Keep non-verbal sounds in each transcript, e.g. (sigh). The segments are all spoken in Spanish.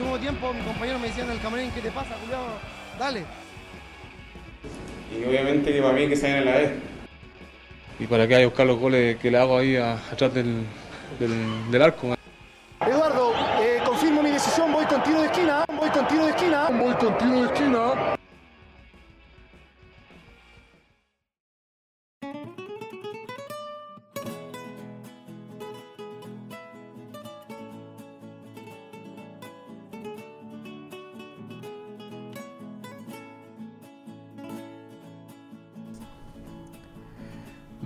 segundo tiempo mi compañero me decía en el camarín, ¿qué te pasa, culiao? Dale. Y obviamente que para mí que se en la vez. Y para que haya buscar los goles que le hago ahí a- atrás del, del, del arco. Eduardo, eh, confirmo mi decisión, voy con tiro de esquina, voy con tiro de esquina. Voy con tiro de esquina.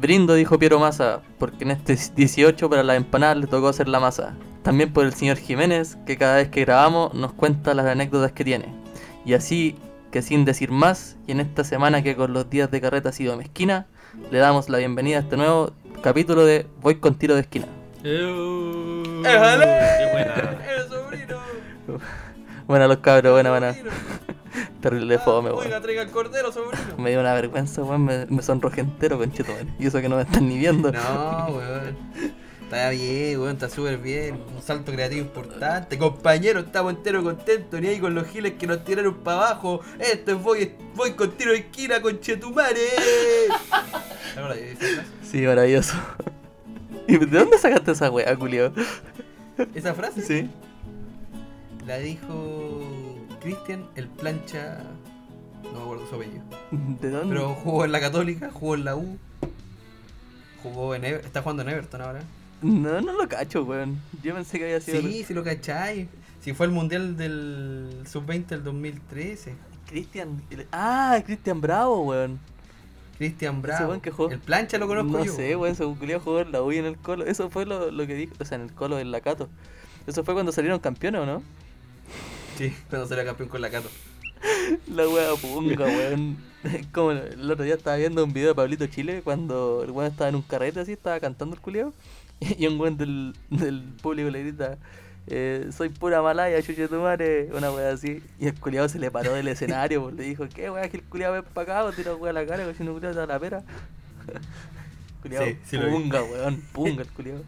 Brindo, dijo Piero Massa, porque en este 18 para las empanadas le tocó hacer la masa. También por el señor Jiménez, que cada vez que grabamos nos cuenta las anécdotas que tiene. Y así que sin decir más, y en esta semana que con los días de carreta ha sido mezquina, le damos la bienvenida a este nuevo capítulo de Voy con tiro de esquina. ¡Éjale! ¡Qué buena! (laughs) ¡El sobrino! Buena los cabros, buena, buena. (laughs) Terrible fome, weón. Traiga el cordero, sobrino. (laughs) Me dio una vergüenza, weón, me, me sonrojé entero, conchito, weón. Y eso que no me están ni viendo. No, weón. Está bien, weón, está súper bien. Un salto creativo importante. Compañero, estamos enteros contentos. Ni ahí con los giles que nos tiraron para abajo. Esto es voy, voy con tiro de esquina, con Chetumare. (laughs) Sí, maravilloso. ¿Y de dónde sacaste esa weá, culio? ¿Esa frase? Sí. La dijo Cristian, el plancha. No me acuerdo su apellido. (laughs) ¿De dónde? Pero jugó en la Católica, jugó en la U. Jugó en Ever- está jugando en Everton ahora. No, no lo cacho, weón. Yo pensé que había sido. Sí, si lo cacháis. Si fue el mundial del sub-20 del 2013. Cristian. el- Ah, Cristian Bravo, weón. Cristian Bravo. weón que jugó. El plancha lo conozco No yo. sé, weón. Se culió jugó en la U y en el Colo. Eso fue lo, lo que dijo. O sea, en el Colo, en la Cato. Eso fue cuando salieron campeones, ¿o no? Sí, cuando salió campeón con la Cato. La wea punga, weón. Como el otro día estaba viendo un video de Pablito Chile cuando el weón estaba en un carrete así, estaba cantando el culiao. (laughs) Y un weón del, del público le grita: eh, Soy pura malaya, chuche tu madre. Una wea así. Y el culiao se le paró del escenario, pues, le dijo: ¿Qué wea que el culiao ven para acá? o Tira wea a la cara, cochino culiao da la pera. (laughs) culiao, Sí, punga, weón, punga el culiao.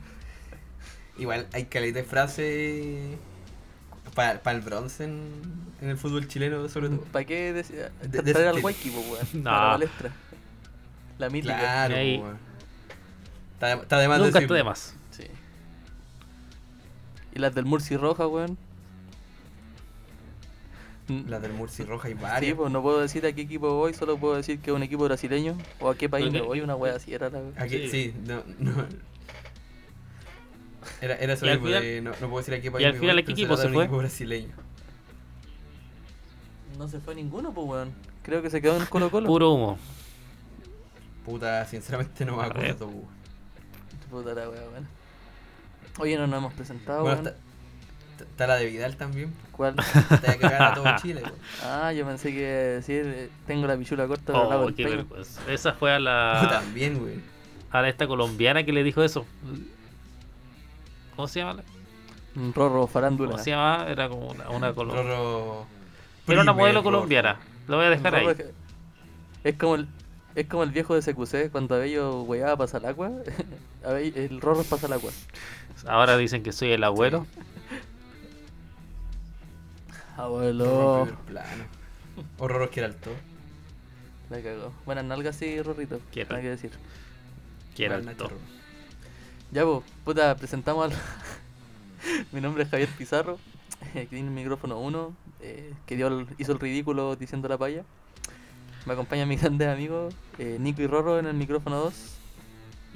Igual hay calidad de frase para el bronce en, en el fútbol chileno, sobre todo. ¿Para qué decía? De- de traer al. Waiki, weón. No. (laughs) Para la palestra. La mítica. Claro, weón. Está, está de más Nunca está de más. Sí. ¿Y las del Murci Roja, weón? Mm, Las del Murci Roja y Sí, varias. pues no puedo decir a qué equipo voy, solo puedo decir que es un equipo brasileño o a qué país me voy, una wea así era la Aquí, Sí. sí, no, no. Era, era eso mismo final- de no, no puedo decir a qué país y al me final, voy, ¿a qué equipo se de fue? equipo brasileño. No se fue ninguno, pues weón. Creo que se quedó en (laughs) el Colo Colo. Puro humo. Puta, sinceramente no me acuerdo. weón. Puta la weón. Oye, no nos hemos presentado, Bueno, weón. está, está la de Vidal también. ¿Cuál? Va a cagar a todo (laughs) Chile. weón. Ah, yo pensé que decir, tengo la pichula corta, pero Oh. Esa fue a la. también, güey. a la esta colombiana que le dijo eso. ¿Cómo se llama? Un Rorro farándula. ¿Cómo se llama? Era como una, una colombiana. Rorro. Era una modelo Rorro. colombiana. Lo voy a dejar ahí. es- Es como el, es como el viejo de CQC cuando Abello weaba pasa el agua. (laughs) El Rorro pasa el agua. Ahora dicen que soy el abuelo. Abuelo. O Rorro que era alto. La cagó. Buenas nalgas, sí, Rorrito. Quiero. Nada que decir. Quiero Bueno, alto. Ya, pues, puta, presentamos al. (laughs) Mi nombre es Javier Pizarro. eh, que tiene el micrófono 1. que dio el- hizo el ridículo diciendo la paya. Me acompañan mis (laughs) grandes amigos, eh, Nico y Rorro en el micrófono 2.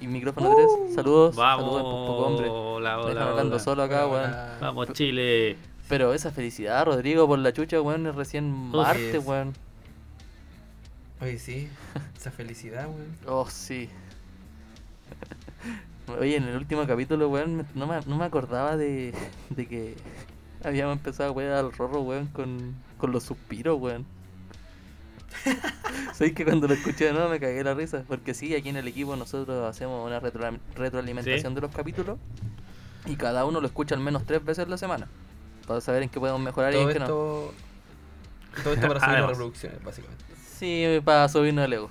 Y micrófono 3. Saludos. Vamos. Saludos, pues, poco hombre. Hola, hola, hablando hola. solo acá, Hola, weón. Vamos, Chile. Pero esa felicidad, Rodrigo, por la chucha, weón, es recién martes, es. weón. Oye, sí. Esa felicidad, güey. Oh, sí. (laughs) Oye, en el último capítulo, weón, no me, no me acordaba de, de que habíamos empezado a wear al rorro, weón, con, con los suspiros, weón. (laughs) Sabéis que cuando lo escuché de nuevo me cagué la risa, porque sí, aquí en el equipo nosotros hacemos una retro- retroalimentación Sí. de los capítulos y cada uno lo escucha al menos tres veces a la semana, para saber en qué podemos mejorar y en qué no. esto. Todo esto para (laughs) subir las reproducciones, básicamente. Sí, para subirnos el ego.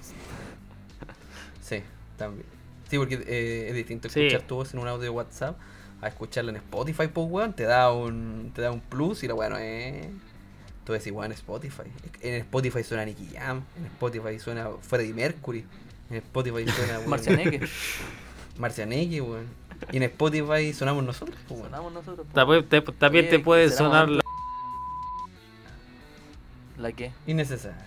Sí, también. Sí, porque eh, es distinto Sí. escuchar tu voz en un audio de WhatsApp a escucharla en Spotify, pues weón, te da un, te da un plus y la weón no es. Tú decís, weón, Spotify. En Spotify suena Nicky Jam, en Spotify suena Freddie Mercury, en Spotify suena Marcianeque. Marcianeque, (laughs) weón. Y en Spotify sonamos nosotros, pues weón. Sonamos nosotros. po. También te, también Oye, te puede ¿será sonar la... ¿La qué? Innecesario.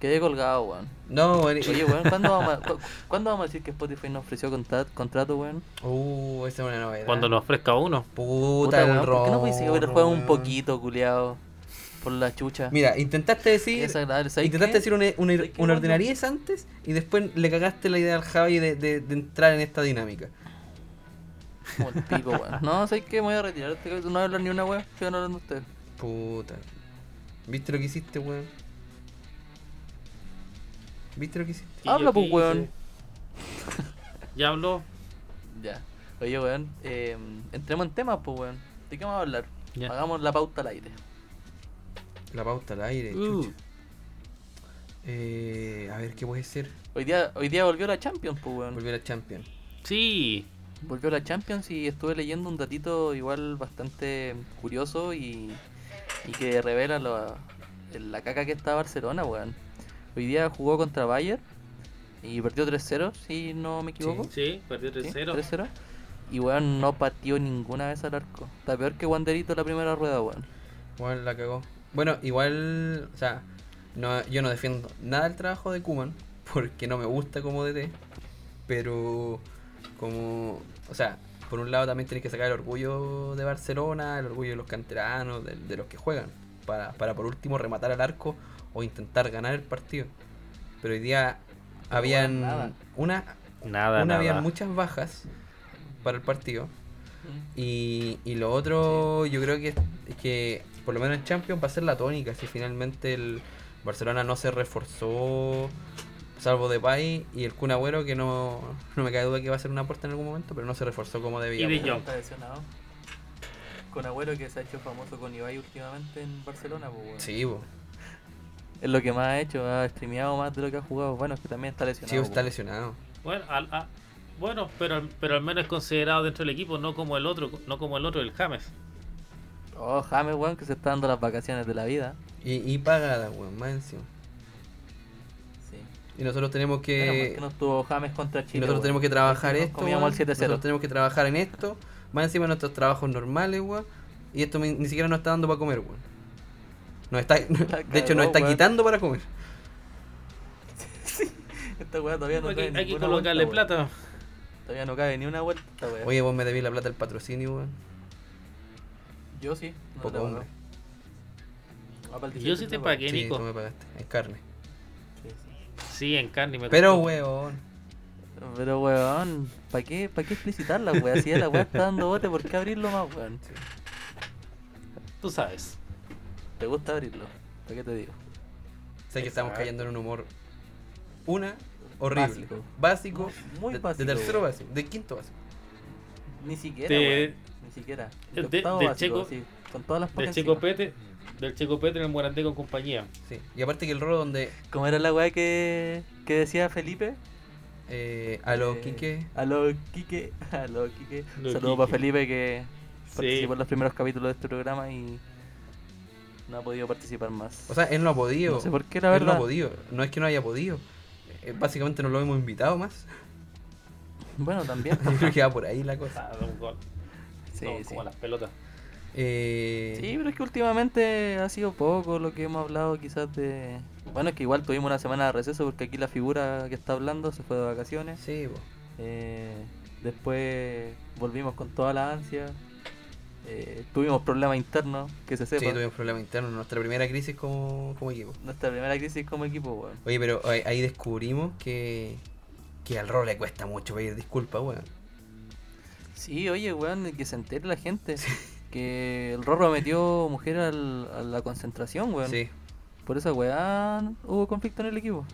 Quedé colgado, weón. No, weón. Oye, (laughs) weón, ¿cuándo vamos, a, cu- ¿cuándo vamos a decir que Spotify nos ofreció contra- contrato, weón? Uh, esa es una novedad. cuando lo ofrezca uno. Puta, el weón, ¿por qué no el rorro, juego un poquito, culiado? Por la chucha. Mira, intentaste decir. desagradable. ¿sabes Intentaste qué? decir una, una, ¿Sabes qué, una ordinariez antes y después le cagaste la idea al Javi de, de, de entrar en esta dinámica. Como el pico, weón. (laughs) No, ¿sabes qué? Me voy a retirar este. No voy a hablar ni una weón. Sigan hablando ustedes. Puta. ¿Viste lo que hiciste, weón? ¿Viste lo que hiciste? ¿Y Habla, pues, weón. (laughs) Ya habló. Ya. Oye, weón. Eh, entremos en temas, pues, weón. ¿De qué vamos a hablar? Ya. Hagamos la pauta al aire. La pauta al aire, Uh. chucha. Eh, a ver, ¿qué puede ser? Hoy día, hoy día volvió la Champions, pues, weón. Volver a Champion. Sí. Volvió la Champions y estuve leyendo un datito igual bastante curioso y, y que revela lo- la caca que está Barcelona, weón. Hoy día jugó contra Bayern y perdió 3-0, si no me equivoco. Sí, perdió Sí, 3-0. 3-0. Y weón no pateó ninguna vez al arco. Está peor que Wanderito la primera rueda, weón. Igual la cagó. Bueno, igual, o sea, no, yo no defiendo nada el trabajo de Kuman (laughs) porque no me gusta como DT, pero como, o sea, por un lado también tienes que sacar el orgullo de Barcelona, el orgullo de los canteranos, de, de los que juegan, para, para por último rematar al arco o intentar ganar el partido. Pero hoy día habían nada. una, Nada, una nada. habían muchas bajas para el partido. Y, y lo otro, yo creo que, es que por lo menos en Champions va a ser la tónica. Si finalmente el Barcelona no se reforzó, salvo de Pay y el Kun Agüero, que no, no me cae duda que va a ser una aporte en algún momento, pero no se reforzó como debía. Y pues. Está lesionado. Con Agüero que se ha hecho famoso con Ibai últimamente en Barcelona, pues. Sí, bo. Es lo que más ha hecho, ha streameado más de lo que ha jugado. Bueno, es que también está lesionado. sí, está po. lesionado. Bueno, al- a- bueno pero, pero al menos es considerado dentro del equipo, no como el otro, no como el otro, el James. Oh, James, weón, que se está dando las vacaciones de la vida. Y, y pagada, weón, más encima. Sí. Y nosotros tenemos que. que no estuvo James contra y Chile. nosotros weón. tenemos que trabajar Nos esto. Comíamos weón. el 7-0. Nosotros tenemos que trabajar en esto. Más encima de nuestros trabajos normales, weón. Y esto ni ni siquiera nos está dando para comer, weón. Nos está, (laughs) de hecho, nos está weón. quitando para comer. Esta weá todavía no hay, cae hay que colocarle vuelta, weón. plata. Todavía no cabe ni una vuelta esta weá. Oye, vos me debís la plata del patrocinio, weón. Yo sí. No Poco hombre. Yo sí 18 te pagué, Sí, Nico. tú me pagaste. En carne. Sí, sí. Sí, en carne me Pero, costó. weón. Pero weón, ¿para qué, ¿para qué explicitarla, weón? Si ya la weá está dando bote, ¿por qué abrirlo más, weón? Tú sabes. ¿Te gusta abrirlo? ¿Para qué te digo? Sé que estamos cayendo en un humor. Una, horrible. Básico. Básico. Muy de, básico, De tercero básico. De quinto básico. Ni siquiera, De- weón. Ni siquiera. de- octavo del básico, Checo- así, con todas las Del Checo. Pete, del Checo Pete en el Morandé con compañía. Sí. Y aparte que el rolo donde. ¿Cómo era la weá que, que decía Felipe? Eh, a lo Eh, Quique. Aló, Quique. (laughs) Aló, Quique. Aló, Saludos para Quique. Felipe que Sí. participó en los primeros capítulos de este programa y no ha podido participar más. O sea, él no ha podido. no sé por qué, la él verdad. no ha podido. No es que no haya podido. Eh, básicamente no lo hemos invitado más. Bueno, (laughs) también. Yo creo que va por ahí la cosa. Ah, un gol. sí, No, sí. como las pelotas. Eh, Sí, pero es que últimamente ha sido poco lo que hemos hablado quizás de... Bueno, es que igual tuvimos una semana de receso porque aquí la figura que está hablando se fue de vacaciones. Sí. Eh, después volvimos con toda la ansia. Eh, tuvimos problemas internos, que se Sí, sepa. tuvimos problemas internos. Nuestra primera crisis como, como equipo. Nuestra primera crisis como equipo, weón. Oye, pero ahí, descubrimos que, que al rol le cuesta mucho pedir disculpas, weón. Sí, oye, weón, que se entere la gente. Que el Rorro metió mujer al- a la concentración, weón. Sí, Por esa weá hubo conflicto en el equipo.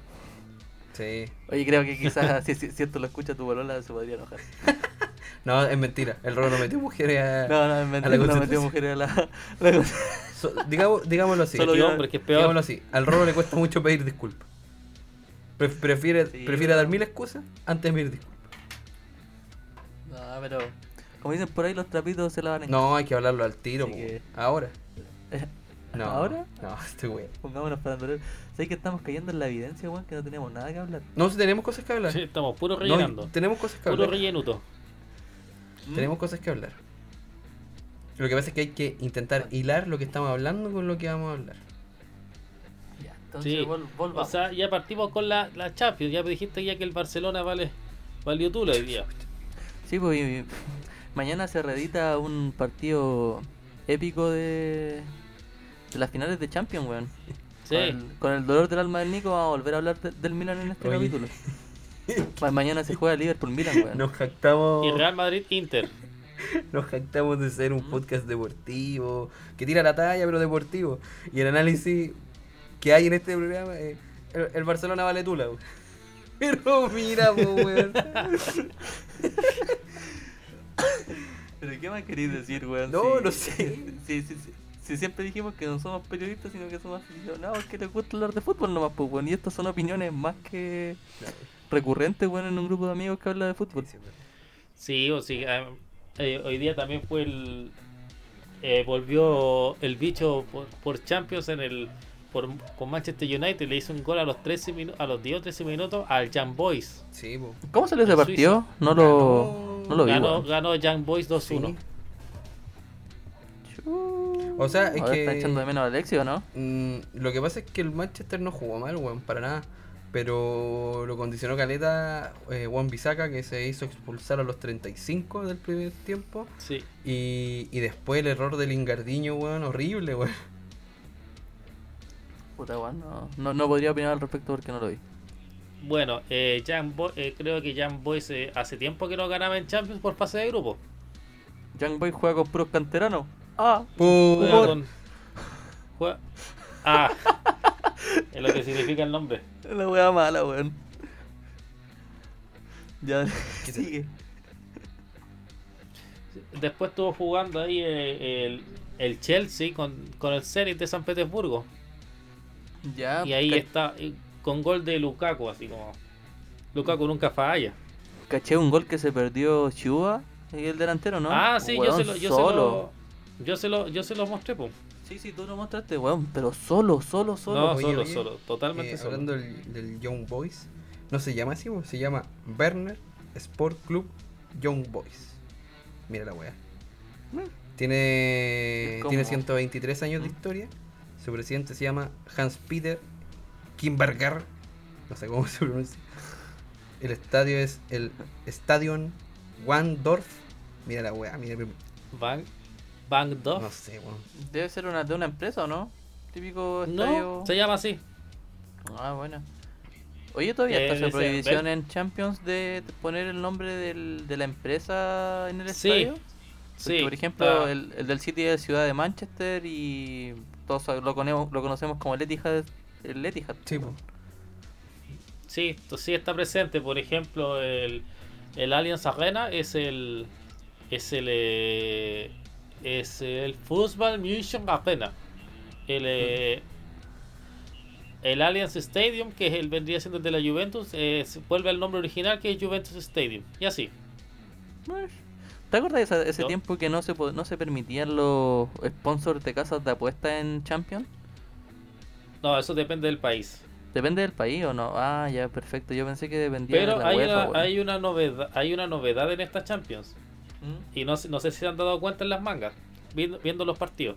sí. Oye, creo que quizás (laughs) si, si, si esto lo escucha tu bolola se podría enojar. (laughs) No, es mentira. El rol no metió mujeres a. No, no, es mentira, no metió mujeres a la, a la con- So- digamos, digámoslo así. Solo Qué yo- hombre, que es peor. Digámoslo así. Al rolo le cuesta mucho pedir disculpas. Pre- prefiere Sí, prefiere weón. dar mil excusas antes de pedir disculpas. No, pero como dicen por ahí, los trapitos se lavan en No, hay que hablarlo al tiro, que- Ahora. (laughs) No. ¿Ahora? No, estoy weón. Pongámonos para andar. ¿Sabes que estamos cayendo en la evidencia, weón? Que no tenemos nada que hablar. No, si tenemos cosas que hablar. Sí, estamos puro No, rellenando. tenemos cosas que puro hablar. rellenuto. Tenemos cosas que hablar. Lo que pasa es que hay que intentar hilar lo que estamos hablando con lo que vamos a hablar. Ya, entonces Sí. vol- O volvamos. sea, ya partimos con la, la Champions. Ya dijiste ya que el Barcelona vale valió tú hoy día. Sí, pues y- mañana se reedita un partido épico de, de las finales de Champions, weón. Sí. Con, el, con el dolor del alma del Nico vamos a volver a hablar de- del Milan en este Oye. capítulo. Ma- mañana se juega Liverpool-Milan, weón. Nos jactamos, Y Real Madrid Inter. (laughs) nos jactamos de ser un podcast deportivo, que tira la talla pero deportivo. Y el análisis que hay en este programa es el, el Barcelona vale tula. weón. (laughs) Pero mira, po, weón. ¿Pero qué más queréis decir, weón? No, Si- no sé. Si, si, si- si siempre dijimos que no somos periodistas, sino que somos aficionados que les gusta hablar de fútbol nomás, pues, weón. Y estas son opiniones más que recurrentes, weón, en un grupo de amigos que habla de fútbol. Sí, o sí. eh, eh, hoy día también fue el. eh, volvió el bicho por, por Champions en el. Por, con Manchester United le hizo un gol a los 13 minu- a los 10 o 13 minutos al Young Boys. Sí. ¿Cómo salió ese El partido? No lo, Ganó- no lo vi, ganó, ganó Young Boys 2-1. Sí. O sea, es Ahora está que- echando de menos a Alexio, ¿no? Mm, lo que pasa es que el Manchester no jugó mal, weón, para nada. Pero lo condicionó Caleta, eh, Juan Bisaca, que se hizo expulsar a los 35 del primer tiempo. Sí. Y, y después el error del Ingardiño, weón, horrible, weón. Puta, weón, no, no, no podría opinar al respecto porque no lo vi. Bueno, eh, Young Boy- eh, creo que Young Boys eh, hace tiempo que no ganaba en Champions por fase de grupo. Young Boy juega con puros canteranos. Ah, Juega con- juega- Ah, es lo que significa el nombre. la wea mala, weón. Ya, (laughs) sigue. Después estuvo jugando ahí eh, el, el Chelsea con, con el Zenit de San Petersburgo. Ya, Y ahí está, con gol de Lukaku, así como. Lukaku nunca falla. caché un gol que se perdió Chua y el delantero, ¿no? Ah, sí, yo se lo, yo se lo. Yo se lo, yo se lo mostré, po. Sí, sí, tú lo mostraste, weón, pero solo, solo, solo. No, Oye, solo, oye, solo, totalmente Eh, solo. hablando del, del Young Boys, no se llama así, weón, se llama Werner Sport Club Young Boys. Mira la weá. Tiene, Es como- tiene 123 años de ¿Mm? historia. Su presidente se llama Hans-Peter Kimberger. No sé cómo (laughs) se pronuncia. El estadio es el Stadion Wandorf. Mira la weá, mira. Bang, Bang Dog. No sé, weón. Debe ser una, de una empresa, ¿o no? Típico No, estadio. se llama así. Ah, bueno. Oye, todavía Eh, está esa ese- prohibición en Champions de poner el nombre del, de la empresa en el Sí, estadio. Porque, Sí. por ejemplo, el, el del City es ciudad de Manchester y todos lo conocemos, lo conocemos como el Etihad. El Etihad. Sí, po. Sí, esto sí está presente. Por ejemplo, el, el Allianz Arena es el. Es el. eh, es el Fußball München Arena. El. eh, el Allianz Stadium, que es el vendría siendo el de la Juventus, eh, se vuelve al nombre original que es Juventus Stadium. Y así. ¿Te acuerdas de ese No. tiempo que no se, no se permitían los sponsors de casas de apuestas en Champions? No, eso depende del país. ¿Depende del país o no? Ah, ya, perfecto. Yo pensé que dependía de la hay UEFA, una, hay una novedad, hay una novedad en esta Champions. ¿Mm? Y no, sé- no sé si se han dado cuenta en las mangas, viendo, viendo los partidos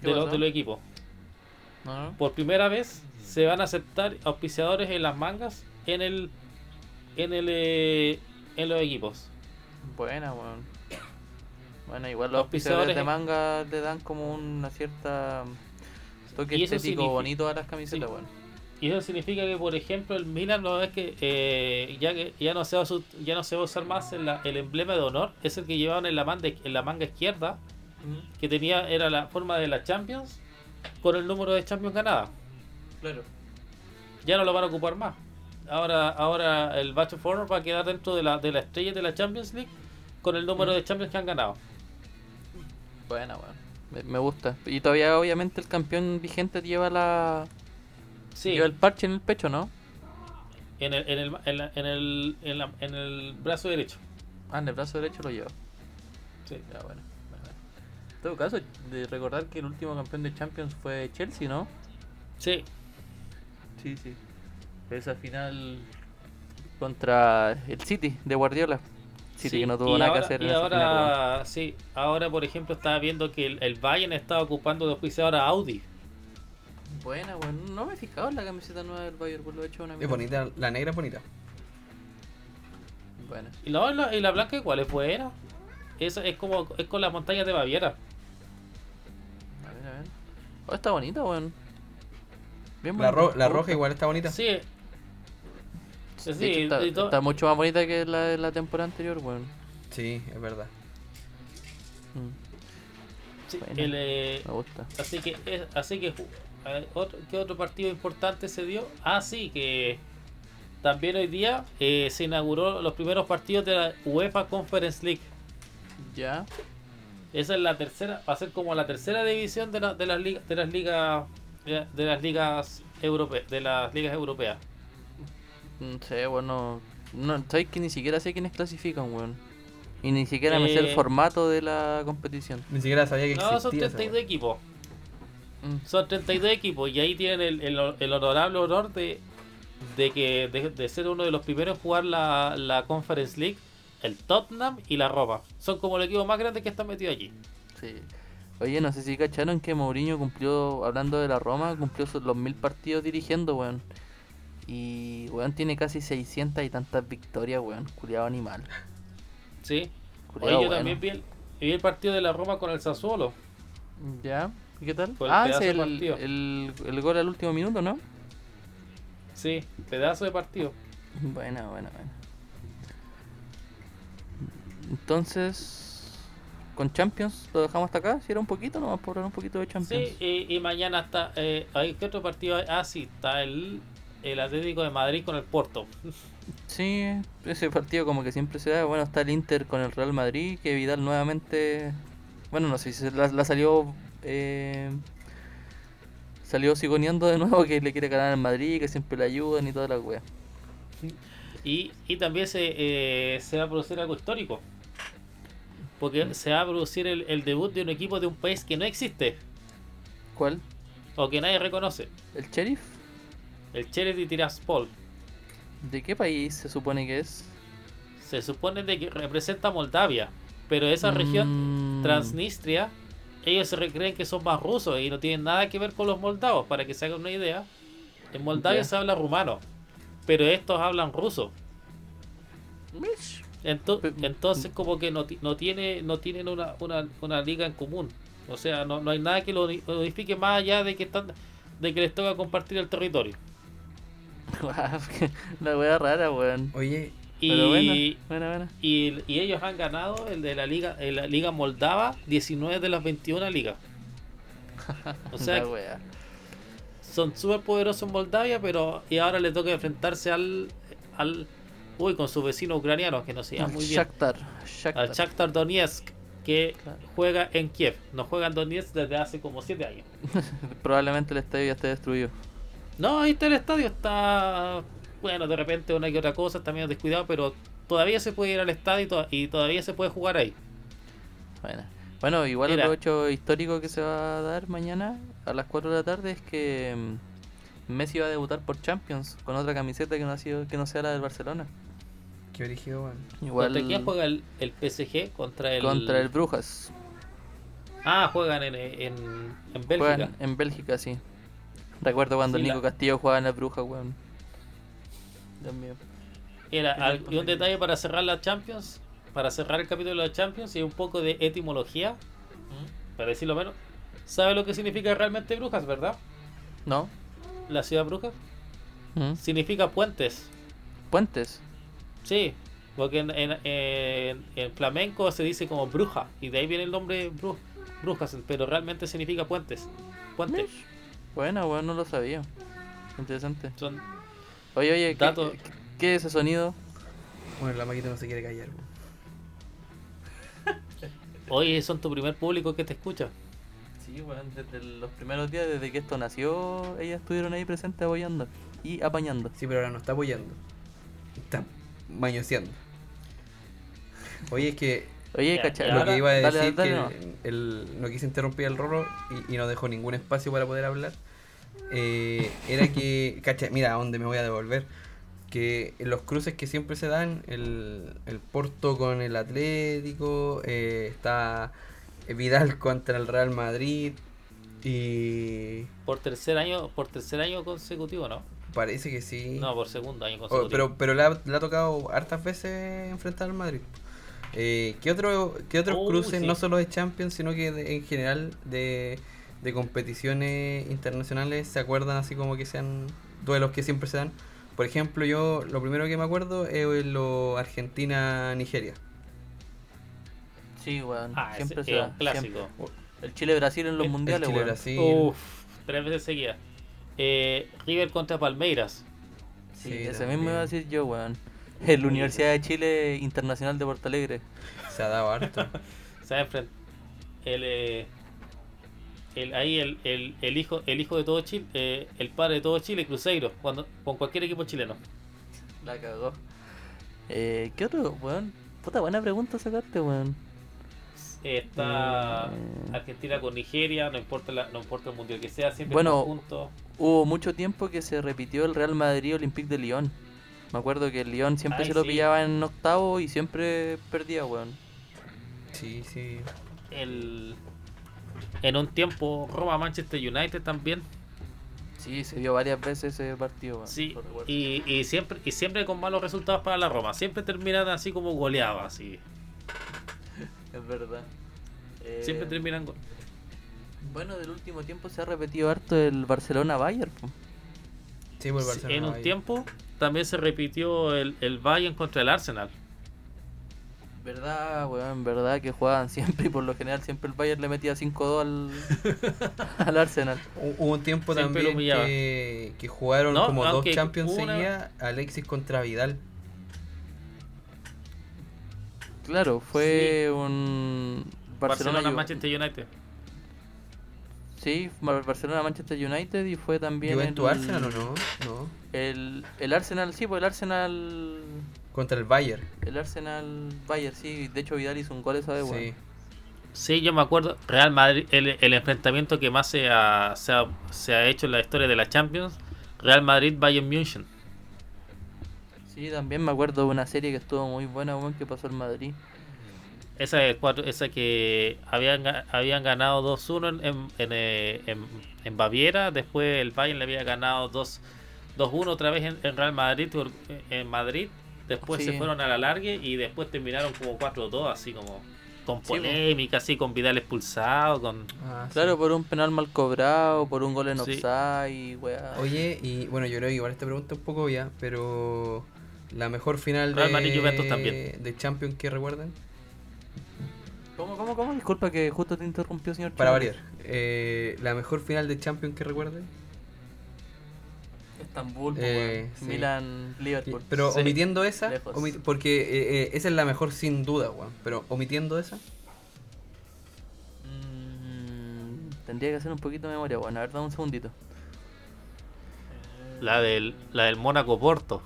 ¿Qué de los, pasó? de los equipos. ¿No? Por primera vez se van a aceptar auspiciadores en las mangas en el en el eh, en los equipos. Buena, weón. Bueno, igual los Auspiciadores auspiciadores de manga le dan como una cierta toque estético bonito a las camisetas, Sí. weón. Y eso significa que por ejemplo el Milan no es que eh, ya que ya no se va a, ya no se va a usar más el, el emblema de honor, es el que llevaban en la manga en la manga izquierda, que tenía era la forma de la Champions con el número de Champions ganada. Claro. ya no lo van a ocupar más. Ahora, ahora el Batch of Honor va a quedar dentro de la, de la estrella de la Champions League con el número de Champions que han ganado. Buena, weón. Me, me gusta. Y todavía, obviamente, el campeón vigente lleva la. Sí, Lleva el parche en el pecho, ¿no? en el, en el, en la- en el, en la- en el brazo derecho. Ah, en el brazo derecho lo lleva. Sí. Ya, bueno. bueno, bueno. En todo caso, de recordar que el último campeón de Champions fue Chelsea, ¿no? Sí, Sí, sí. Esa final contra el City de Guardiola. City sí, que no tuvo y nada ahora, que hacer y en esa final. ahora, sí, ahora por ejemplo estaba viendo que el, el Bayern estaba ocupando de auspiciador a Audi. Buena, bueno, no me he fijado en la camiseta nueva del Bayern, lo he hecho una Es bonita, la negra es bonita. Buena. Y la, la- y la blanca igual es buena. Es, es como es con las montañas de Baviera. A ver, a ver. Oh, está bonita, weón. Bien La, ro- la roja igual está bonita. Sí. Sí, hecho, está, está mucho más bonita que la de la temporada anterior, weón. Sí, es verdad. Mm, sí, el, eh, me gusta. así que es- así que ver, otro, ¿qué otro partido importante se dio? Ah, sí, que también hoy día eh, se inauguró los primeros partidos de la UEFA Conference League. Ya. Esa es la tercera, va a ser como la tercera división de, la- de las ligas de las ligas de las ligas europeas, de las ligas europeas. No sé, bueno. No, sabes que ni siquiera sé quiénes clasifican, weón. Y ni siquiera me sé el Eh, formato de la competición. Ni siquiera sabía que No, existía. son esa 32 weá. equipos. Mm, Son 32 equipos y ahí tienen el, el- el honorable honor de, de que de, de ser uno de los primeros en jugar la, la Conference League, el Tottenham y la Roma. Son como el equipo más grande que están metidos allí. sí. Oye, no sé si cacharon que Mourinho cumplió, hablando de la Roma, cumplió los mil partidos dirigiendo, weón. Y, weón, tiene casi 600 y tantas victorias, weón. Culiado animal. ¿Sí? Oye, yo bueno. también vi el, vi el partido de la Roma con el Sassuolo. ¿Ya? ¿Y qué tal? Ah, es el, el, el gol al último minuto, ¿no? Sí, pedazo de partido. Buena, buena, buena. Entonces, con Champions lo dejamos hasta acá. Si era un poquito, nomás por hablar un poquito de Champions. Sí, y, y mañana está. Eh, ¿hay ¿Qué otro partido hay? Ah, sí, está el, el Atlético de Madrid con el Porto. (laughs) Sí, ese partido como que siempre se da. Bueno, está el Inter con el Real Madrid, que Vidal nuevamente... Bueno, no sé si se la, la salió... Eh, salió sigoneando de nuevo que le quiere ganar al Madrid, que siempre le ayudan y toda la wea. Y, y también se, eh, se va a producir algo histórico. Porque se va a producir el, el debut de un equipo de un país que no existe ¿Cuál? o que nadie reconoce. ¿El Sheriff? El Cherry Tiraspol. ¿De qué país se supone que es? Se supone de que representa Moldavia. Pero esa región, Mm, Transnistria, ellos se creen que son más rusos y no tienen nada que ver con los moldavos. Para que se hagan una idea, en Moldavia se habla rumano. Pero estos hablan ruso. Mish. Ento- Pe- entonces como que no, ti- no tiene no tienen una, una, una liga en común o sea no, no hay nada que lo unifique más allá de que están de que les toca compartir el territorio (laughs) la (laughs) wea rara, weón. Oye, y, Pero bueno, bueno, bueno. y, y ellos han ganado el de la liga la liga moldava 19 de las 21 ligas (laughs) o sea son súper poderosos en Moldavia pero y ahora les toca enfrentarse al al uy con sus vecinos ucranianos que no se llama muy bien Shakhtar. Shakhtar. al Shakhtar Donetsk que Claro. juega en Kiev. No juega en Donetsk desde hace como 7 años. (laughs) Probablemente el estadio ya esté destruido. No, ahí está el estadio, está bueno, de repente una que otra cosa, está medio descuidado, pero todavía se puede ir al estadio y, to- y todavía se puede jugar ahí. Bueno, bueno igual Mira. otro hecho histórico que se va a dar mañana a las 4 de la tarde es que mm, Messi va a debutar por Champions con otra camiseta que no, ha sido, que no sea la del Barcelona. qué origen, weón. Igual ¿Contra quién juega el, el PSG? Contra el... contra el Brujas. Ah, juegan en, en, en Bélgica. Juegan en Bélgica, sí. Recuerdo cuando Sí, Nico la- Castillo jugaba en el Brujas, weón. Dios mío. Era, y un detalle para cerrar la Champions, para cerrar el capítulo de la Champions y un poco de etimología, para decirlo menos. ¿Sabe lo que significa realmente Brujas, verdad? ¿No? La ciudad Brujas. ¿Mm? Significa puentes. Puentes. Sí, porque en, en, en- en flamenco se dice como bruja, y de ahí viene el nombre bru- brujas, pero realmente significa puentes. Puente. Bueno, bueno, no lo sabía. Interesante. Son, Oye, oye, ¿qué, Dato. qué- qué es ese sonido? Bueno, la maquita no se quiere callar, (laughs) oye, son tu primer público que te escucha. Sí, bueno, desde los primeros días, desde que esto nació, ellas estuvieron ahí presentes apoyando y apañando. Sí, pero ahora no está apoyando. Está mañoseando. Oye, es que Oye, cacha, lo que iba a dale, decir dale, que no. el, no quise interrumpir al Rorro y, y no dejó ningún espacio para poder hablar. Eh, era que, cacha, mira, a dónde me voy a devolver. Que los cruces que siempre se dan, el, el Porto con el Atlético, eh, está Vidal contra el Real Madrid y Por tercer año, por tercer año consecutivo, ¿no? parece que sí. No, por segundo año Oh, consecutivo. pero pero le ha, le ha tocado hartas veces enfrentar al Madrid. Eh, ¿qué, otro, ¿Qué otros Oh, cruces, sí. no solo de Champions, sino que de- en general de, de competiciones internacionales, se acuerdan así como que sean duelos que siempre se dan? Por ejemplo, yo lo primero que me acuerdo es lo Argentina-Nigeria. Sí, weón. Ah, siempre es se da. un clásico. siempre. El Chile-Brasil en los El- el mundiales, Chile, weón. Brasil. Uf, tres veces seguidas. Eh, River contra Palmeiras. Sí, Sí, ese también. mismo iba a decir yo, weón. En (laughs) la Universidad de Chile Internacional de Porto Alegre. Se ha dado harto. (laughs) Se va a enfrentar. El, eh, el, ahí el, el, el hijo el hijo de todo Chile, eh, el padre de todo Chile, Cruzeiro, cuando, con cualquier equipo chileno. La cagó. Eh, ¿Qué otro, weón? Puta, buena pregunta sacaste, weón. Eh, está Mm. Argentina con Nigeria, no importa la, no importa el mundial que sea, siempre Bueno, están juntos. Hubo mucho tiempo que se repitió el Real Madrid Olympique de Lyon. Me acuerdo que el Lyon siempre Ay, se lo sí. pillaba en octavo y siempre perdía, weón. Sí, sí. El, en un tiempo Roma Manchester United también. Sí, se vio varias veces ese partido. Sí, y, y siempre y siempre con malos resultados para la Roma. Siempre terminan así como goleados, así. (laughs) Es verdad. Eh, Siempre terminan go- Bueno, del último tiempo se ha repetido harto el Barcelona-Bayern. Sí, Barcelona. En un tiempo también se repitió el, el Bayern contra el Arsenal. Verdad, weón, verdad que jugaban (laughs) siempre y por lo general siempre el Bayern le metía 5-2 al, (laughs) al Arsenal. Hu- Hubo un tiempo Siempre también que, que jugaron No, como dos Champions una- seguidas, Alexis contra Vidal. Claro, fue un Barcelona, Barcelona, Manchester United. Sí, Bar- Barcelona Manchester United y fue también ¿Juventus el, Arsenal o no? No. El, el Arsenal, sí, pues el Arsenal Contra el Bayern. el Arsenal Bayern, sí, de hecho Vidal hizo un gol esa vez, weón. Sí. Sí, yo me acuerdo, Real Madrid, el, el enfrentamiento que más se ha, se, ha, se ha hecho en la historia de la Champions, Real Madrid-Bayern München. Sí, también me acuerdo de una serie que estuvo muy buena, weón, que pasó en Madrid. Esa, de cuatro, esa que habían, habían ganado 2-1 en, en, en, eh, en- en Baviera, después el Bayern le había ganado 2 2-1 otra vez en, en Real Madrid, en Madrid, después Sí. se fueron a la largue y después terminaron como 4-2, así como con Sí, polémica, así con Vidal expulsado, con... Ah, sí. Claro, por un penal mal cobrado, por un gol en Sí. offside, weá. Oye, y bueno, yo creo que igual esta pregunta es un poco ya, pero la mejor final Real Madrid, de, Juventus también. de Champions que recuerden, ¿Cómo, cómo, cómo? Disculpa que justo te interrumpió, señor. para Chávez. variar. Eh, la mejor final de Champions que recuerden. Estambul, pues, Eh, weón. sí. Milan, Liverpool. Pero Sí. omitiendo esa, porque eh, eh, esa es la mejor sin duda, weón. Pero omitiendo esa, Mm, tendría que hacer un poquito de memoria, bueno, a ver, dame un segundito. La del, la del Mónaco Porto.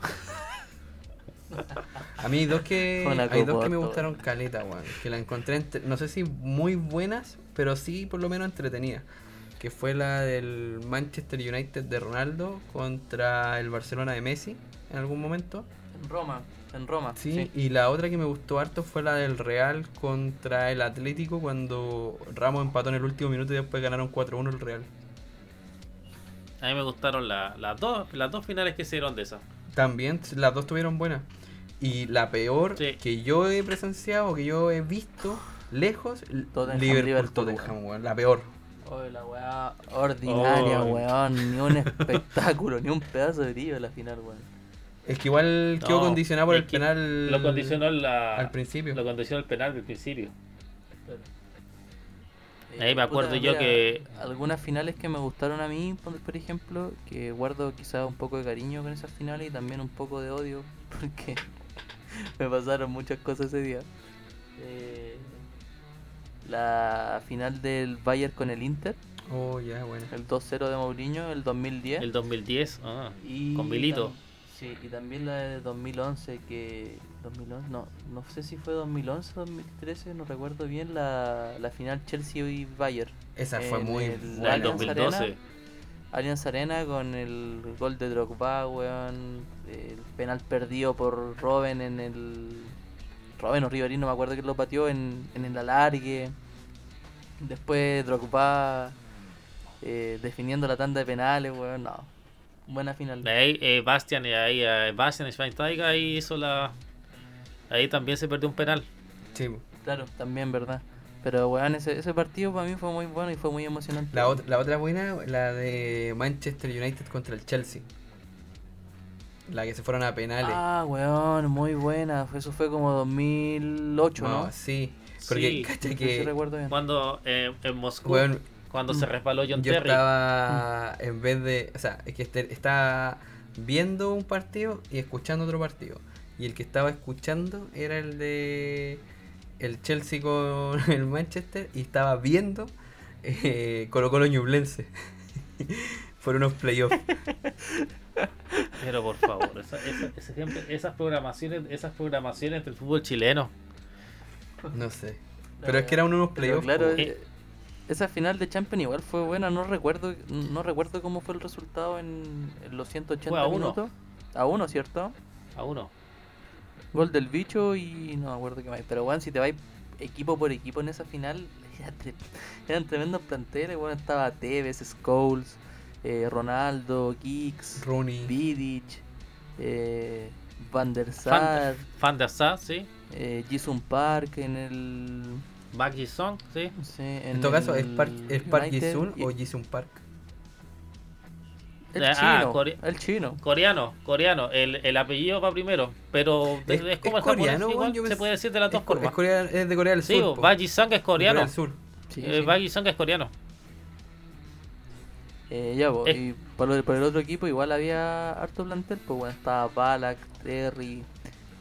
a mí hay dos que, (laughs) hay dos que me gustaron caleta, weón. Que la encontré, entre- no sé si muy buenas, pero sí por lo menos entretenidas. Que fue la del Manchester United de Ronaldo contra el Barcelona de Messi en algún momento. En Roma, en Roma. Sí, y la otra que me gustó harto fue la del Real contra el Atlético cuando Ramos empató en el último minuto y después ganaron 4-1 el Real. A mí me gustaron la- las dos las dos finales que se dieron de esa. También las dos tuvieron buenas. Y la peor Sí. que yo he presenciado, que yo he visto lejos, Tottenham, Liverpool Liverpool, Tottenham, weón. La peor. Oye, la weá ordinaria, Oh. weón. Ni un (laughs) espectáculo, ni un pedazo de brillo en la final, weón. Es que igual quedó No, condicionado por el penal. Lo condicionó la, al principio. Lo condicionó el penal del principio. Eh, Ahí me acuerdo yo mira, que- Algunas finales que me gustaron a mí, por por ejemplo, que guardo quizás un poco de cariño con esas finales y también un poco de odio, (laughs) porque me pasaron muchas cosas ese día. Eh, la final del Bayern con el Inter, Oh, ya, bueno. el 2-0 de Mourinho, el 2010. El 2010, ah, y con Milito. Sí, y también la de 2011 que... 2011, no, no sé si fue 2011 o 2013, no recuerdo bien, la, la final Chelsea y Bayern. Esa fue En muy el La del Allianz 2012. Arena. Allianz Arena con el gol de Drogba, weón, el penal perdido por Robben en el... Robben o Ribery, no me acuerdo quién lo pateó en, en el alargue. Después Drogba eh, definiendo la tanda de penales, weón, no. Buena final. Ahí, eh, Bastian, y ahí, eh, Bastian Schweinsteiger ahí hizo la. Ahí también se perdió un penal. Sí. Claro, también, ¿verdad? Pero, weón, ese, ese partido para mí fue muy bueno y fue muy emocionante. La, ot- la otra buena, la de Manchester United contra el Chelsea. La que se fueron a penales. Ah, weón, muy buena. Eso fue como 2008, ¿no? Sí. Porque, Sí. cacha Sí, que. recuerdo bien. Cuando eh, en Moscú, Weón, cuando se resbaló John yo Terry. estaba en vez de. O sea, es que este- estaba viendo un partido y escuchando otro partido. Y el que estaba escuchando era el de. El Chelsea con (laughs) el Manchester. Y estaba viendo eh, Colo Colo Ñublense. (laughs) Por unos playoffs. (laughs) Pero por favor, esa- esa- ese ejemplo- esas programaciones, esas programaciones del fútbol chileno. No sé. Pero es que eran unos playoffs. claro, eh, esa final de Champions igual fue buena. No recuerdo no recuerdo cómo fue el resultado en, en los 180 Fue a uno. minutos. A uno, ¿cierto? A uno. Gol del bicho y no me acuerdo qué más. Pero, weón, si te vas equipo por equipo en esa final, (laughs) eran tremendos planteles. Weón, estaba Tevez, Scholes, eh, Ronaldo, Giggs, Rooney. Vidic, eh, Van der Sar, Fan de Assad, sí. eh, Jisung Park en el. Back Song, sí. sé, En en todo caso, ¿es Park, ¿es Park Ji-sung y- o Ji-sung Park? El Ah, chino, Core- el chino. Coreano, coreano. El, el apellido va primero. Pero Es- es, como es el japonés, coreano, igual, weón, yo se puede decir de las dos Es, co- es formas. Corea- es de Corea del Sí, Sur. po. Back Song es De Corea coreano. del Sur. Sí, Eh, sí. Es coreano. Eh, ya, po, Eh. y por, el otro equipo igual había harto plantel, pues bueno, estaba Balak, Terry,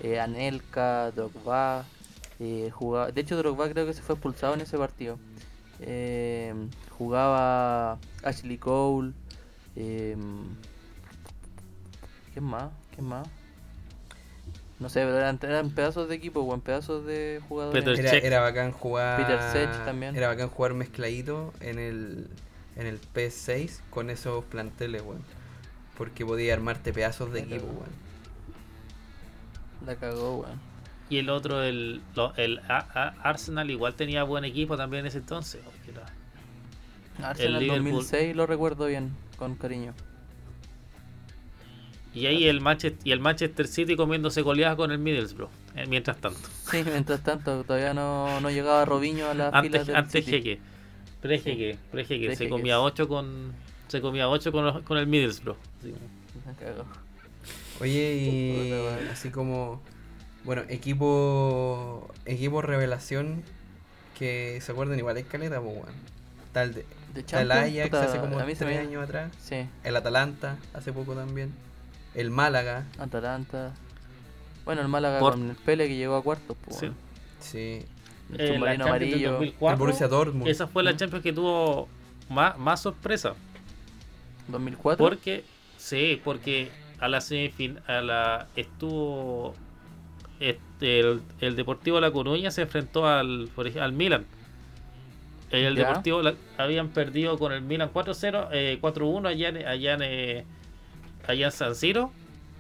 eh, Anelka, Drogba, eh, jugaba, de hecho Drogba creo que se fue expulsado en ese partido. Eh, jugaba Ashley Cole, eh, ¿quién más? ¿Quién más? No sé, pero eran, eran pedazos de equipo, buen pedazos de jugadores. Peter Era, bacán jugar. Peter Cech también. Era bacán jugar mezcladito en el, en el PS6 con esos planteles, weón. Porque podía armarte pedazos de La equipo, cagó. weón. La cagó, weón. Y el otro, el, lo- el A- A- Arsenal, igual tenía buen equipo también en ese entonces. Arsenal Liverpool. 2006 lo recuerdo bien, con cariño. Y ahí el Manchester, y el Manchester City comiéndose goleadas con el Middlesbrough. eh, mientras tanto. Sí, mientras tanto, todavía no, no llegaba Robinho a las filas Antes, del antes City. Jeque. Pre-Jeque. Pre-Jeque. Se comía 8 con. Se comía 8 con, los- con el Middlesbrough. Sí. Oye, y así como. Bueno, equipo. Equipo revelación. Que se acuerdan igual, es caleta, pues, weón. Tal de. El Ajax puta, hace como tres me- años atrás. Sí, El Atalanta hace poco también. El Málaga. Atalanta. Bueno, el Málaga Por- con el Pele que llegó a cuartos, pues. Sí. bueno. Sí. El Eh, la del amarillo. 2004, el Borussia Dortmund. Esa fue la Mm. Champions que tuvo más, más sorpresa. 2004. Porque, sí, porque a la semifin a la estuvo este, el, el Deportivo La Coruña se enfrentó al, por ejemplo, al Milan. El Ya. Deportivo La- habían perdido con el Milan 4-0, eh, 4-1 allá, en, allá, en, eh, allá en San Siro.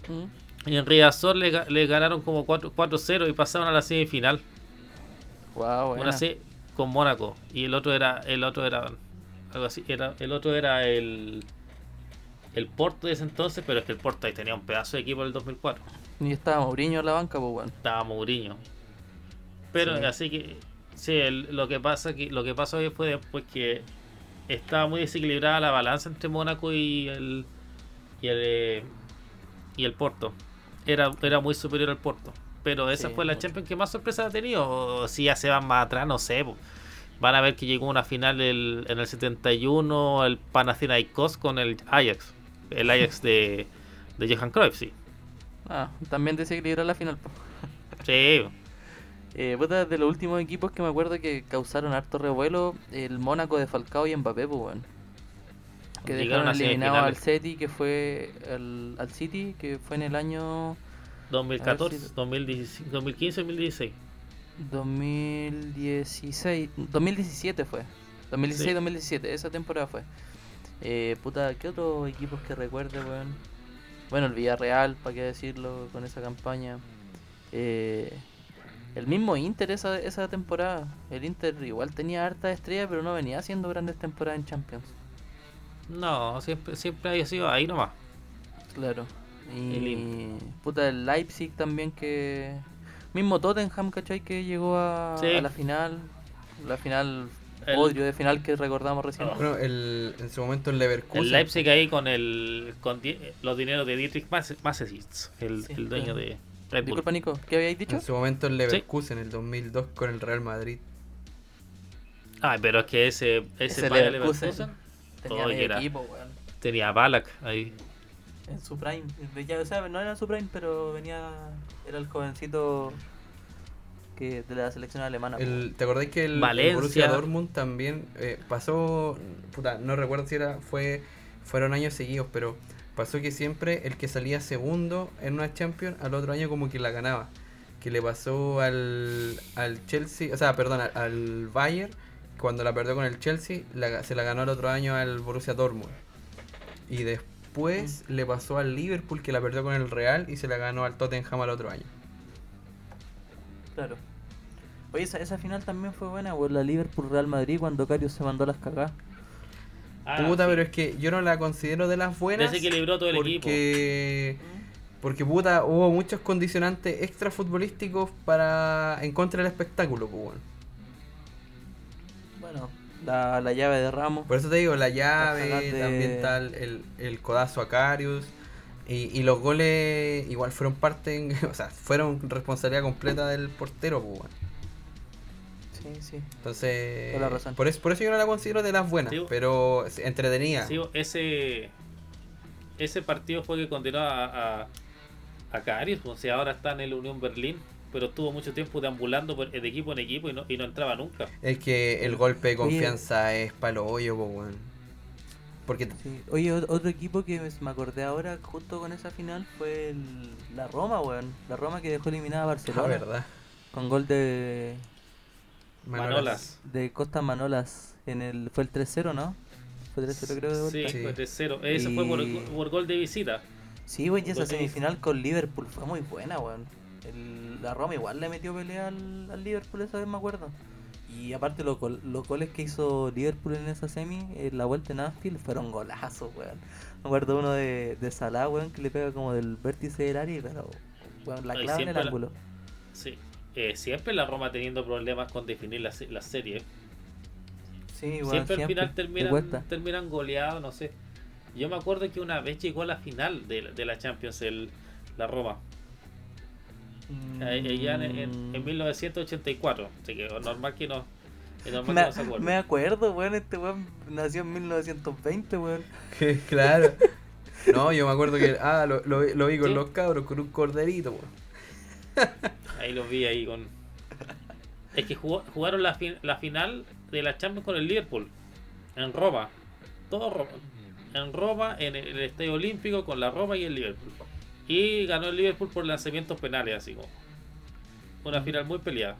Mm. Y en Riazor le, le ganaron como 4 4-0 y pasaron a la semifinal. Wow, Una se- con Mónaco. Y el otro era, el otro era algo así, era, el otro era el el Porto de ese entonces, pero es que el Porto ahí tenía un pedazo de equipo en el 2004. Y estaba Mourinho en la banca, pues bueno. Estaba Mourinho. Pero Sí. así que sí, el- lo que pasa que lo que pasó hoy fue después que estaba muy desequilibrada la balanza entre Mónaco y el y el eh, y el Porto. Era, era muy superior al Porto. Pero esa Sí, fue la mucho. Champions que más sorpresa ha tenido. O si ya se van más atrás, no sé. po. Van a ver que llegó una final el- en el 71 el Panathinaikos con el Ajax. El Ajax de, de Johan Cruyff, sí. Ah, también desequilibró la final, pues. Sí, (laughs) Eh, de los últimos equipos que me acuerdo que causaron harto revuelo, el Mónaco de Falcao y Mbappé, pues bueno. Que Llegaron dejaron eliminado al. City, que fue el, al City, que fue en el año 2014, si- 2016, 2015, 2016. 2016, 2017 fue. 2016-2017, esa temporada fue. Eh, puta, ¿qué otros equipos que recuerde, weón? Bueno, el Villarreal, para qué decirlo, con esa campaña. Eh, el mismo Inter esa, esa temporada. El Inter igual tenía harta estrella, pero no venía haciendo grandes temporadas en Champions. No, siempre, siempre ha sido ahí nomás. Claro. El Y puta, el Leipzig también que... Mismo Tottenham, ¿cachai? Que llegó a, Sí. a la final. La final, El- odio de final que recordamos recién. Bueno, el, en su momento el Leverkusen. El Leipzig ahí con el con di- los dineros de Dietrich Mas- Mateschitz, el, Sí, el dueño de Red Bull. Disculpa, Nico, ¿qué habíais dicho? En su momento el Leverkusen, en el 2002 con el Real Madrid. Ah, pero es que ese ese, Ese Leverkusen. Leverkusen Tenía era- equipo, weón. tenía Balak ahí. En su prime. Ya, o sea, no era en su prime, pero venía... Era el jovencito que de la selección alemana. El, ¿Te acordáis que el, el. Borussia Dortmund también eh, pasó, puta, no recuerdo si era fue fueron años seguidos, pero pasó que siempre el que salía segundo en una Champions al otro año como que la ganaba. Que le pasó al, al Chelsea, o sea, perdón, al, al Bayern, cuando la perdió con el Chelsea, la- se la ganó el otro año al Borussia Dortmund. Y después le pasó al Liverpool que la perdió con el Real y se la ganó al Tottenham al otro año. Claro. Oye, esa, esa final también fue buena, weón. La Liverpool-Real Madrid cuando Carius se mandó las cagadas. Ah, Puta, sí. pero es que yo no la considero de las buenas. Desequilibró todo el equipo. porque, porque puta, hubo muchos condicionantes extra futbolísticos para en contra del espectáculo, pues, weón. Bueno, la, la llave de Ramos. Por eso te digo, la llave, también tal el, el codazo a Carius. Y, y los goles igual fueron parte, en- (laughs) o sea, fueron responsabilidad completa del portero, pues. Sí, sí. Entonces, Toda la razón. por eso, por eso yo no la considero de las buenas, Sí, pero entretenida. Sí, ese ese partido fue que condenó a, a, a Karius, o sea, ahora está en el Unión Berlín, pero estuvo mucho tiempo deambulando por- de equipo en equipo y no, y no entraba nunca. Es que el golpe de Oye. confianza es palo hoyo, weón. Porque Sí. Oye, ot- otro equipo que me- acordé ahora, justo con esa final, fue el- la Roma, weón. La Roma que dejó eliminada a la Barcelona. verdad. Con gol de, Manolas. de Costa Manolas. En el, fue el 3-0, ¿no? Fue 3-0 creo de Sí, vuelta. Sí. fue 3-0. Eso fue por, gol de visita. Sí, güey, y esa semifinal con Liverpool fue muy buena, weón. El- la Roma igual le metió pelea al, al Liverpool esa vez, me acuerdo. Y aparte los, los goles que hizo Liverpool en esa semi, en la vuelta en Anfield, fueron golazos, weón. Me acuerdo uno de, de Salah, weón, que le pega como del vértice del área, pero weón, la Ay, clava en el siempre la- ángulo. Sí. Eh, siempre la Roma teniendo problemas con definir la, la serie. Sí, weón, siempre, al final te terminan, terminan goleados, no sé. Yo me acuerdo que una vez llegó a la final de, la- de la Champions, el, la Roma. Ahí- allá en, en- en Mm. 1984. Así que normal que no, normal Me, que no se acuerde. me acuerdo, weón, este weón nació en 1920, weón. Que, (laughs) claro. (laughs) No, yo me acuerdo que ah, lo, lo, vi- lo vi con Sí. los cabros, con un corderito, weón. (laughs) Ahí los vi ahí con. Es que jugó- jugaron la, fin- la final de la Champions con el Liverpool. En Roma. Todo Roma. En Roma, en el, el Estadio Olímpico, con la Roma y el Liverpool. Y ganó el Liverpool por lanzamientos penales, así como. Una final muy peleada.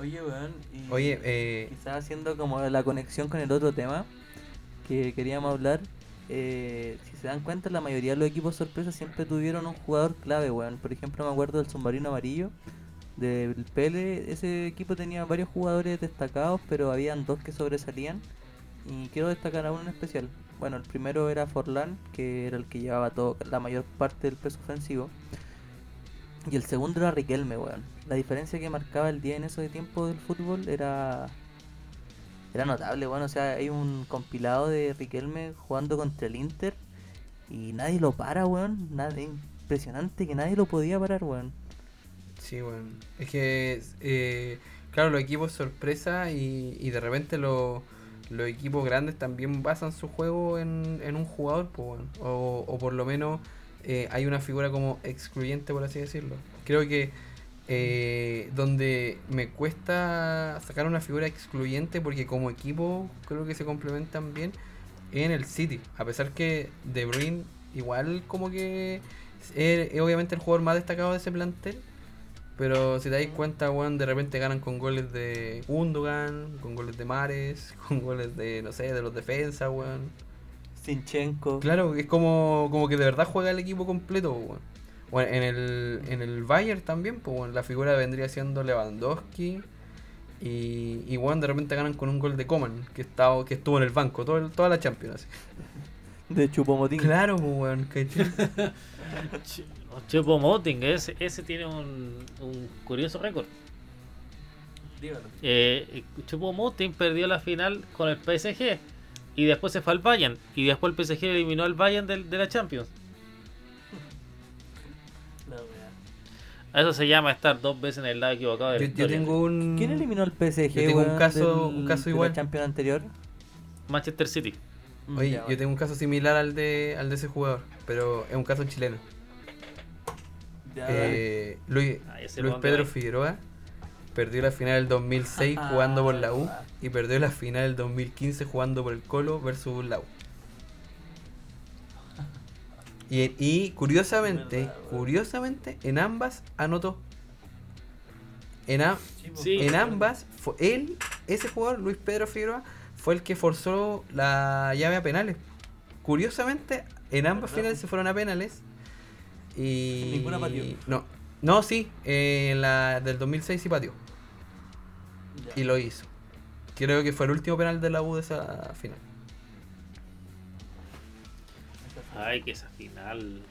Oye, weón. y Oye, eh, Quizás haciendo como la conexión con el otro tema que queríamos hablar. eh, si se dan cuenta, la mayoría de los equipos sorpresa siempre tuvieron un jugador clave, weón. Por ejemplo, me acuerdo del submarino amarillo del Pele. Ese equipo tenía varios jugadores destacados, pero habían dos que sobresalían. Y quiero destacar a uno en especial. Bueno, el primero era Forlán, que era el que llevaba todo, la mayor parte del peso ofensivo. Y el segundo era Riquelme, weón. La diferencia que marcaba el día en esos tiempos del fútbol era era notable, weón. O sea, hay un compilado de Riquelme jugando contra el Inter y nadie lo para, weón. Nada, impresionante que nadie lo podía parar, weón. sí, weón. Es que, eh, claro, los equipos sorpresa y, y de repente los, los equipos grandes también basan su juego en, en un jugador. O, o por lo menos eh, hay una figura como excluyente, por así decirlo. Creo que eh, donde me cuesta sacar una figura excluyente porque como equipo creo que se complementan bien en el City. A pesar que De Bruyne igual como que es, es obviamente el jugador más destacado de ese plantel. Pero si te dais cuenta, weón, de repente ganan con goles de Gundogan, con goles de Mares, (laughs) con goles de, no sé, de los defensas, weón. Sinchenko. Claro, es como, como que de verdad juega el equipo completo, weón. Bueno, en el, en el Bayern también, pues bueno, la figura vendría siendo Lewandowski. Y, y bueno, de repente ganan con un gol de Coman, que, estaba, que estuvo en el banco todo el- toda la Champions. así. De Chupomotín. Claro, pues weón, (laughs) ¿cachai? Ch- Chupo Moting, ese, ese tiene un, un curioso récord. Dígalo. Eh, Chupo Moting perdió la final con el PSG y después se fue al Bayern y después el PSG eliminó al Bayern del- de, la Champions. (laughs) Eso se llama estar dos veces en el lado equivocado de Yo, yo tengo un. ¿Quién eliminó al PSG? Yo tengo un caso- del- un caso de igual. Champions anterior? Manchester City. Oye, ya, yo tengo un caso similar al de, al de ese jugador, pero es un caso chileno. Eh, Luis, Ah, Luis Pedro. Figueroa perdió la final del 2006 jugando por la U Ah. y perdió la final del 2015 jugando por el Colo versus la U. Y, y curiosamente, Verdad, curiosamente, en ambas anotó. En, a- Sí. en ambas, fue él, ese jugador, Luis Pedro Figueroa, fue el que forzó la llave a penales. Curiosamente, en ambas ¿Verdad? finales se fueron a penales. Y. Ninguna pateó. No, no, sí, eh, en la del 2006 sí pateó. Ya. Y lo hizo. Creo que fue el último penal de la U de esa final. Ay, que esa final.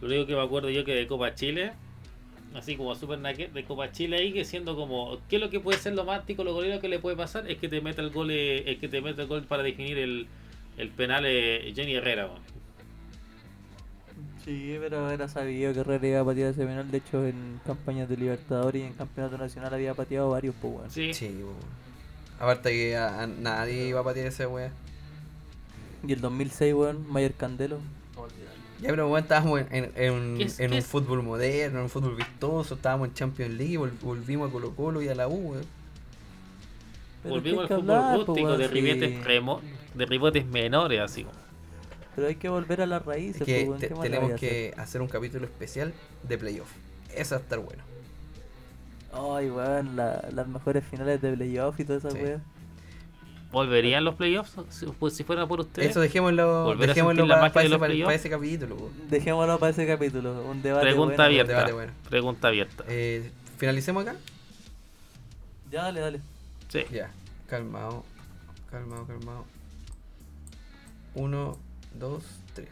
Lo único que me acuerdo yo que de Copa Chile, así como Super Naked, de Copa Chile ahí, que siendo como, ¿qué es lo que puede ser lo más tico, lo golero que le puede pasar? Es que te meta el gol, eh, es que te meta el gol para definir el, el penal eh, Jenny Herrera. Sí, pero era sabido que Herrera iba a patear ese penal. De hecho, en campañas de Libertadores y en Campeonato Nacional había pateado varios, pues, weón. Sí, Sí. Aparte que a, a nadie iba a patear esa wea. Y el 2006, weón, Mayer Candelo. Ya, pero bueno, estábamos en, un- ¿Qué es- en qué un es? fútbol moderno, en un fútbol vistoso, estábamos en Champions League, vol- volvimos a Colo Colo y a la U, weón. Volvimos al fútbol hablar, po, rústico weón, de sí. ribetes remo- de ribotes menores, así como. Pero hay que volver a las raíces, Es que weón, te- ¿qué más le tenemos que hacer un capítulo especial de playoff. Eso va a estar bueno. Ay, weón, la- las mejores finales de playoff y toda esa Sí. weá. ¿Volverían los playoffs si, pues, si fuera por ustedes? Eso dejémoslo, dejémoslo para, de ese, para- para ese capítulo. po. Dejémoslo para ese capítulo, un debate Pregunta bueno. abierta. debate bueno. Pregunta abierta. Eh, ¿Finalicemos acá? Ya, dale, dale. Sí. Ya, calmado, calmado, calmado. Uno, dos, tres.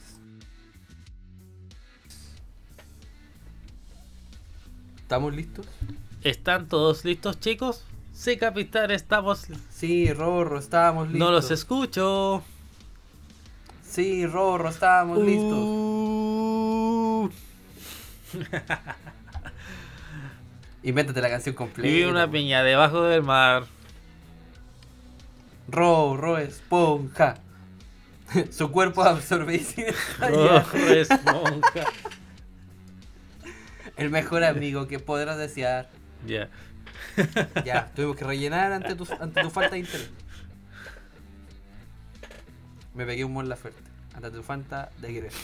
¿Estamos listos? ¿Están todos listos, chicos? Sí, capitán, estamos. Sí, Rorro, estábamos listos. No los escucho. Sí, Rorro, estábamos listos. (laughs) Uh, Invéntate la canción completa. Viví una piña debajo del mar. Rorro esponja. (laughs) Su cuerpo absorbe esponja. El mejor amigo que podrás desear. Ya. Ya, tuvimos que rellenar ante tu, ante tu falta de interés. Me pegué un mon la fuerte. Ante tu falta de interés.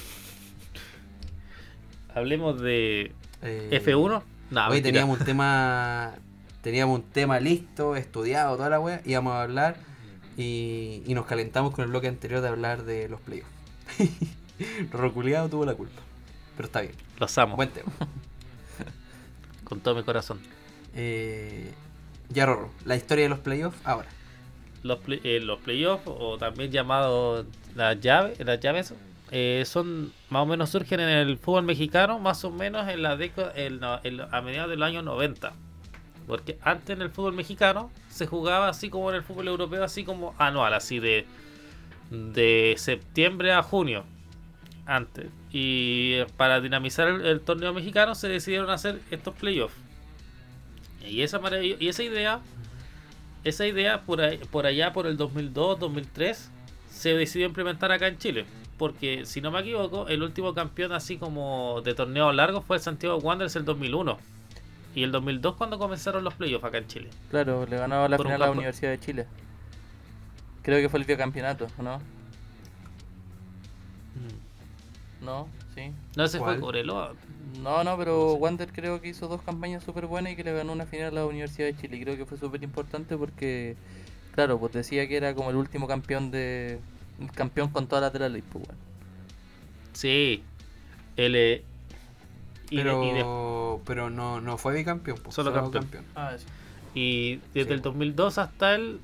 Hablemos de Eh, F1. No, Hoy teníamos un tema. Teníamos un tema listo, estudiado, toda la wea. Íbamos a hablar y, y nos calentamos con el bloque anterior de hablar de los playoffs. (laughs) Roculeado tuvo la culpa. Pero está bien. Los amo. Buen tema. (laughs) Con todo mi corazón. Eh, ya Rorro, la historia de los playoffs ahora. Los, play- eh, los playoffs, o también llamados las llaves, las llaves eh, son más o menos surgen en el fútbol mexicano, más o menos en la década, en en a mediados del año 90. Porque antes en el fútbol mexicano se jugaba así como en el fútbol europeo, así como anual, así de, de septiembre a junio. Antes. Y para dinamizar el, torneo mexicano se decidieron hacer estos playoffs. Y esa, y esa idea esa idea por, ahí- por allá por el 2002, 2003 se decidió implementar acá en Chile. Porque si no me equivoco, el último campeón así como de torneo largo fue el Santiago Wanderers el 2001. Y el 2002 cuando comenzaron los playoffs acá en Chile. Claro, le ganaba la Por final a la Universidad de Chile. Creo que fue el bicampeonato, ¿o ¿no? No, sí. No, ese ¿Cuál? fue Cobreloa. No, no, pero Wander creo que hizo dos campañas súper buenas y que le ganó una final a la Universidad de Chile. Y creo que fue súper importante porque, claro, pues decía que era como el último campeón de. campeón con todas las de la ley, pues bueno. Sí. El, y, de- Pero, y de- pero no, no fue bicampeón, po, Solo campeón. Ah, eso. y desde Sí, el po. 2002 hasta el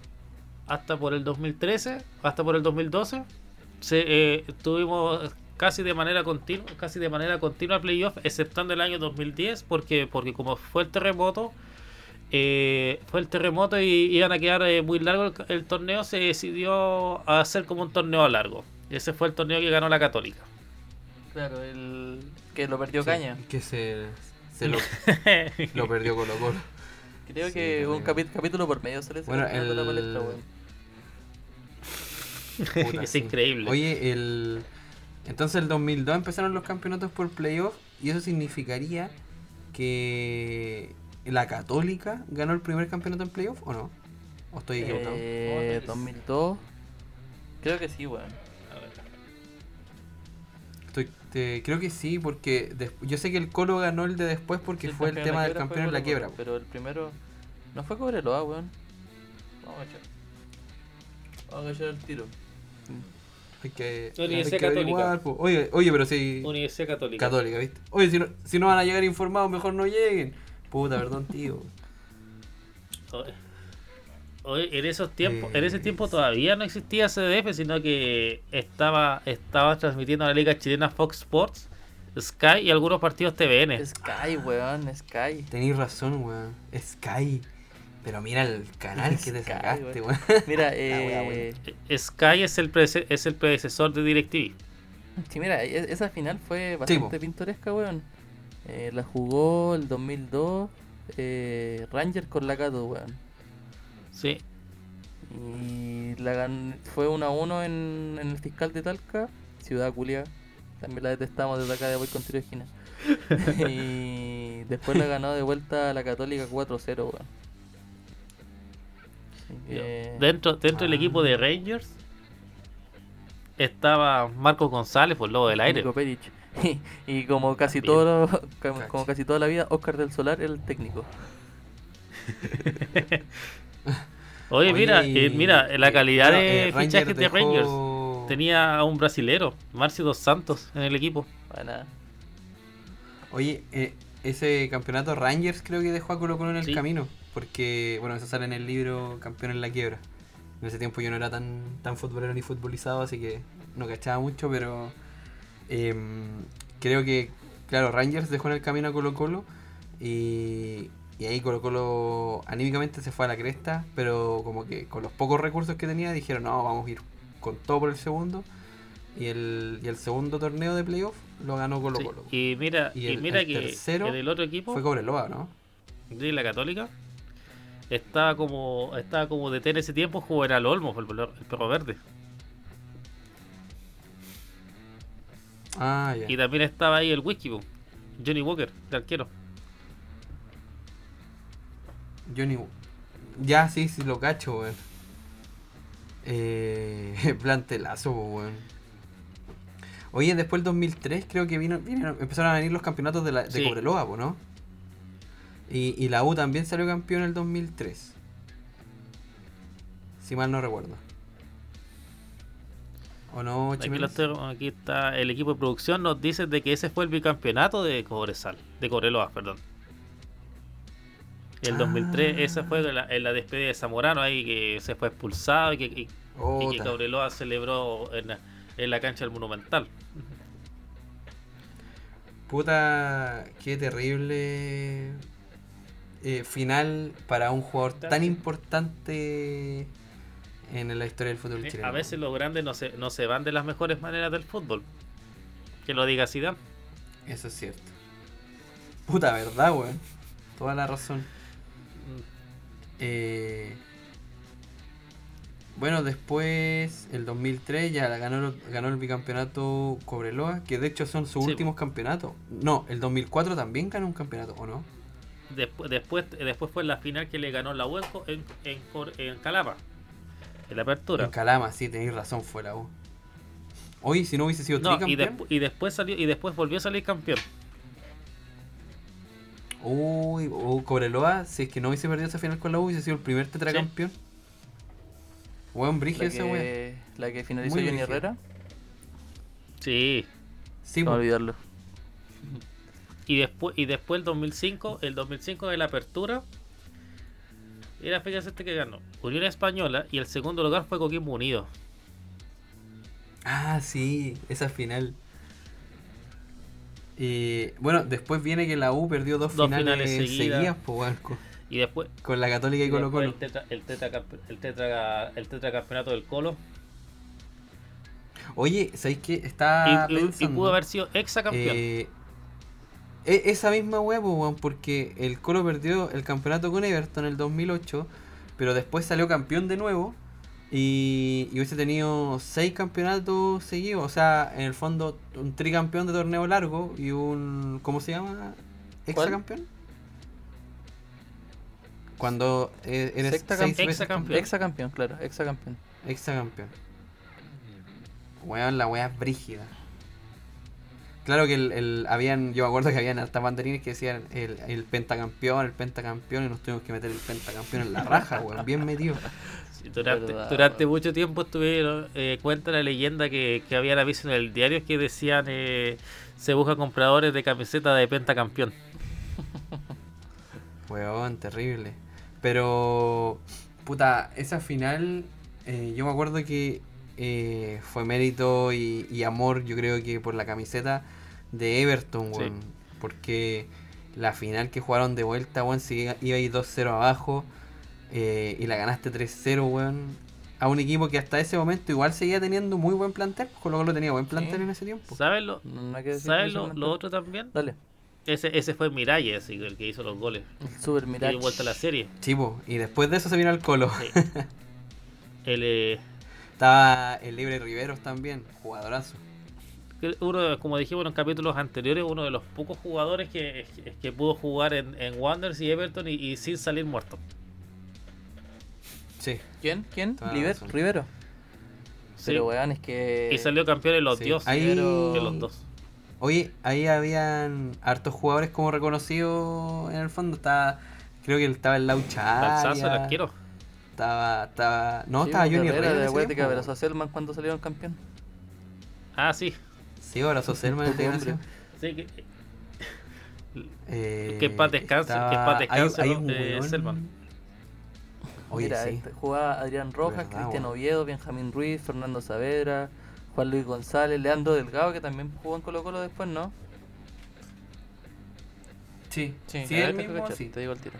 hasta por el 2013 hasta por el 2012 se eh, tuvimos casi de manera continua casi de manera continua playoff exceptando el año 2010 porque porque como fue el terremoto eh, fue el terremoto y iban a quedar eh, muy largo el, el torneo se decidió hacer como un torneo largo y ese fue el torneo que ganó la católica Claro, el que lo perdió Sí, Caña. Que se, se lo, (laughs) lo perdió Colo Colo. Creo Sí, que un capítulo por medio se le Bueno, de la el- palestra, weón. Puta, (laughs) es sí. increíble Oye, el entonces el 2002 empezaron los campeonatos por playoff y eso significaría que la Católica ganó el primer campeonato en playoff o no? ¿O estoy equivocado? Eh, 2002. Creo que sí, weón. Estoy- te- creo que sí, porque des- yo sé que el Colo ganó el de después porque Sí, fue el tema de del campeón en la quiebra. Pero el primero. No fue Cobreloa, weón. Vamos a echar. Vamos a echar el tiro. Hay que, Universidad hay que Católica. Oye, oye, pero si Universidad Católica Católica, ¿viste? Oye, si no, si no van a llegar informados, mejor no lleguen. Puta, perdón, tío. En esos tiempos, en ese Eh, tiempo todavía no existía CDF, sino que estaba, estaba transmitiendo la liga chilena Fox Sports, Sky y algunos partidos TVN. Sky, weón, Sky. Tenéis razón, weón. Sky. Pero mira el canal que te sacaste, weón. weón. Mira, (laughs) La wea eh. Eh, Sky es el, es el predecesor de DirecTV. Sí, mira, e- esa final fue bastante pintoresca, weón. Eh, la jugó el 2002 eh, Ranger con la Cato, weón. Sí, Y la gan- fue 1 a 1 en, en el fiscal de Talca, ciudad culia. También la detestamos desde acá de Voy con tiro de esquina. (laughs) y después la ganó de vuelta a la Católica 4-0, weón. Que- dentro, dentro del Ah. equipo de Rangers estaba Marcos González, por lobo del aire. (laughs) Y, y como casi todo como, casi toda la vida, Oscar del Solar el técnico. (laughs) (laughs) Oye, mira, y- eh, mira, la calidad bueno, de eh, fichajes de dejó- Rangers. Tenía a un brasilero, Marcio dos Santos, en el equipo. Bueno, Oye, eh, ese campeonato Rangers creo que dejó a Colo Colo en el Sí. camino. Porque, bueno, eso sale en el libro Campeón en la quiebra. En ese tiempo yo no era tan, tan futbolero ni futbolizado, así que no cachaba mucho, pero em, creo que, claro, Rangers dejó en el camino a Colo Colo y, y ahí Colo Colo anímicamente se fue a la cresta, pero como que con los pocos recursos que tenía dijeron, no, vamos a ir con todo por el segundo. Y el, y el segundo torneo de playoff lo ganó Colo Sí, Colo. Y mira, Y y el- mira el que tercero el otro equipo Fue Cobreloa, ¿no? de la Católica estaba como estaba como de en ese tiempo Juvenal Olmo, el, perro- el perro verde. Ah. Y también estaba ahí el whisky, Johnny Walker, de arquero. Johnny. Ya, sí, sí, lo cacho, weón. Eh, (laughs) plantelazo, weón. Oye, después del 2003 creo que vino, vino- empezaron a venir los campeonatos de, la, de Sí. Cobreloa, ¿no? Y, y la U también salió campeón en el 2003. Si mal no recuerdo. ¿O no, Aquí, estoy- aquí está el equipo de producción nos dice de que ese fue el bicampeonato de Cobresal, de Cobreloa, perdón. El 2003, Ah. esa fue la, en la despedida de Zamorano ahí que se fue expulsado y que, y- y que Ota. Cobreloa celebró en la, en la cancha del Monumental. Puta, qué terrible eh, final para un jugador tan importante en la historia del fútbol chileno. A veces los grandes no se, no se van de las mejores maneras del fútbol. Que lo diga Zidane. Eso es cierto. Puta, ¿verdad, weón? Toda la razón. Eh, bueno, después, el 2003, ya ganó, ganó el bicampeonato Cobreloa, que de hecho son sus Sí. últimos campeonatos. No, el 2004 también ganó un campeonato, ¿o no? Después, después, después fue la final que le ganó la U en, en, en, Calama. En la apertura. En Calama, sí, tenéis razón, fue la U. Hoy, si no hubiese sido No, y después salió y después volvió a salir campeón. Uy, o Cobreloa, si es que no hubiese perdido esa final con la U, hubiese sido el primer tetracampeón. Weón, brigio La esa weón. que, la que finalizó Muy Johnny. Herrera. Sí. Sí, No po. olvidarlo. Y después y después el 2005, el 2005 de la apertura era fíjate este que ganó. Unión Española y el segundo lugar fue Coquimbo Unido. Ah, sí, esa final. Y bueno, después viene que la U perdió dos, Dos finales, finales seguidas. seguidas, po, weón, con, Y después, con la Católica y y Colo Colo. el, tetra, el, tetracampe- el, tetra- el tetracampeonato del Colo. Oye, ¿sabéis qué? Estaba y, pudo haber sido exacampeón. eh, e- esa misma weá, po, porque el Colo perdió el campeonato con Everton en el 2008, pero después salió campeón de nuevo y, y hubiese tenido seis campeonatos seguidos, o sea, en el fondo un tricampeón de torneo largo y un, ¿cómo se llama? ¿Exacampeón? Cuando eh, eres campeón. Exacampeón, claro, exacampeón. Exacampeón. Weón, la weá es brígida. Claro que el, el- habían, yo me acuerdo que habían hasta banderines que decían el, el pentacampeón, el pentacampeón, y nos tuvimos que meter el pentacampeón en la raja, weón, bien metido. (laughs) Durante, mucho tiempo estuvieron, eh, cuenta la leyenda que, que habían aviso en el diario que decían eh, se busca compradores de camiseta de pentacampeón. (laughs) Weón, terrible. Pero, puta, esa final, eh, yo me acuerdo que eh, fue mérito y, y amor, yo creo que por la camiseta de Everton, Sí. weón. Porque la final que jugaron de vuelta, weón, si iba iba ahí 2-0 abajo eh, y la ganaste 3-0, weón. A un equipo que hasta ese momento igual seguía teniendo muy buen plantel. Colo Colo tenía buen plantel Sí. en ese tiempo. ¿Sabes lo, ¿sabes lo, lo otro también? Dale, Ese, ese fue Miralles, así, el que hizo los goles. el Super Y Mirage. dio vuelta a la serie. Chivo. Y después de eso se vino al Colo. Sí. (laughs) El, eh, Estaba el Libre Riveros también, jugadorazo. uno, como dijimos en capítulos anteriores, uno de los pocos jugadores que, que pudo jugar en, en Wanderers y Everton y, y sin salir muerto. Sí. ¿Quién? ¿Quién? Toda Liber- razón. Rivero. Sí. Pero weón, es que. Y salió campeón en los Sí. dioses Ahí- de los dos. Oye, ahí habían hartos jugadores como reconocidos en el fondo. Estaba, creo que estaba el Laucha. Balsazo, el arquero. Estaba, estaba, no, Sí, estaba pues, Johnny Herrera de Huética, tiempo, Verazo Selman cuando salieron campeón. Ah, sí. Sí, Poco integración. hombre. Sí, que, Eh, Que paz descanse, que en paz estaba- descanse, hay- hay ¿no? un Eh, Selman. Oye, Mira, sí. este, jugaba Adrián Rojas, Verdad, Cristian. Oviedo, Benjamín Ruiz, Fernando Saavedra, Juan Luis González, Leandro Delgado, que también jugó en Colo Colo después, ¿no? Sí, sí, sí el te mismo, sí. Te digo el tiro.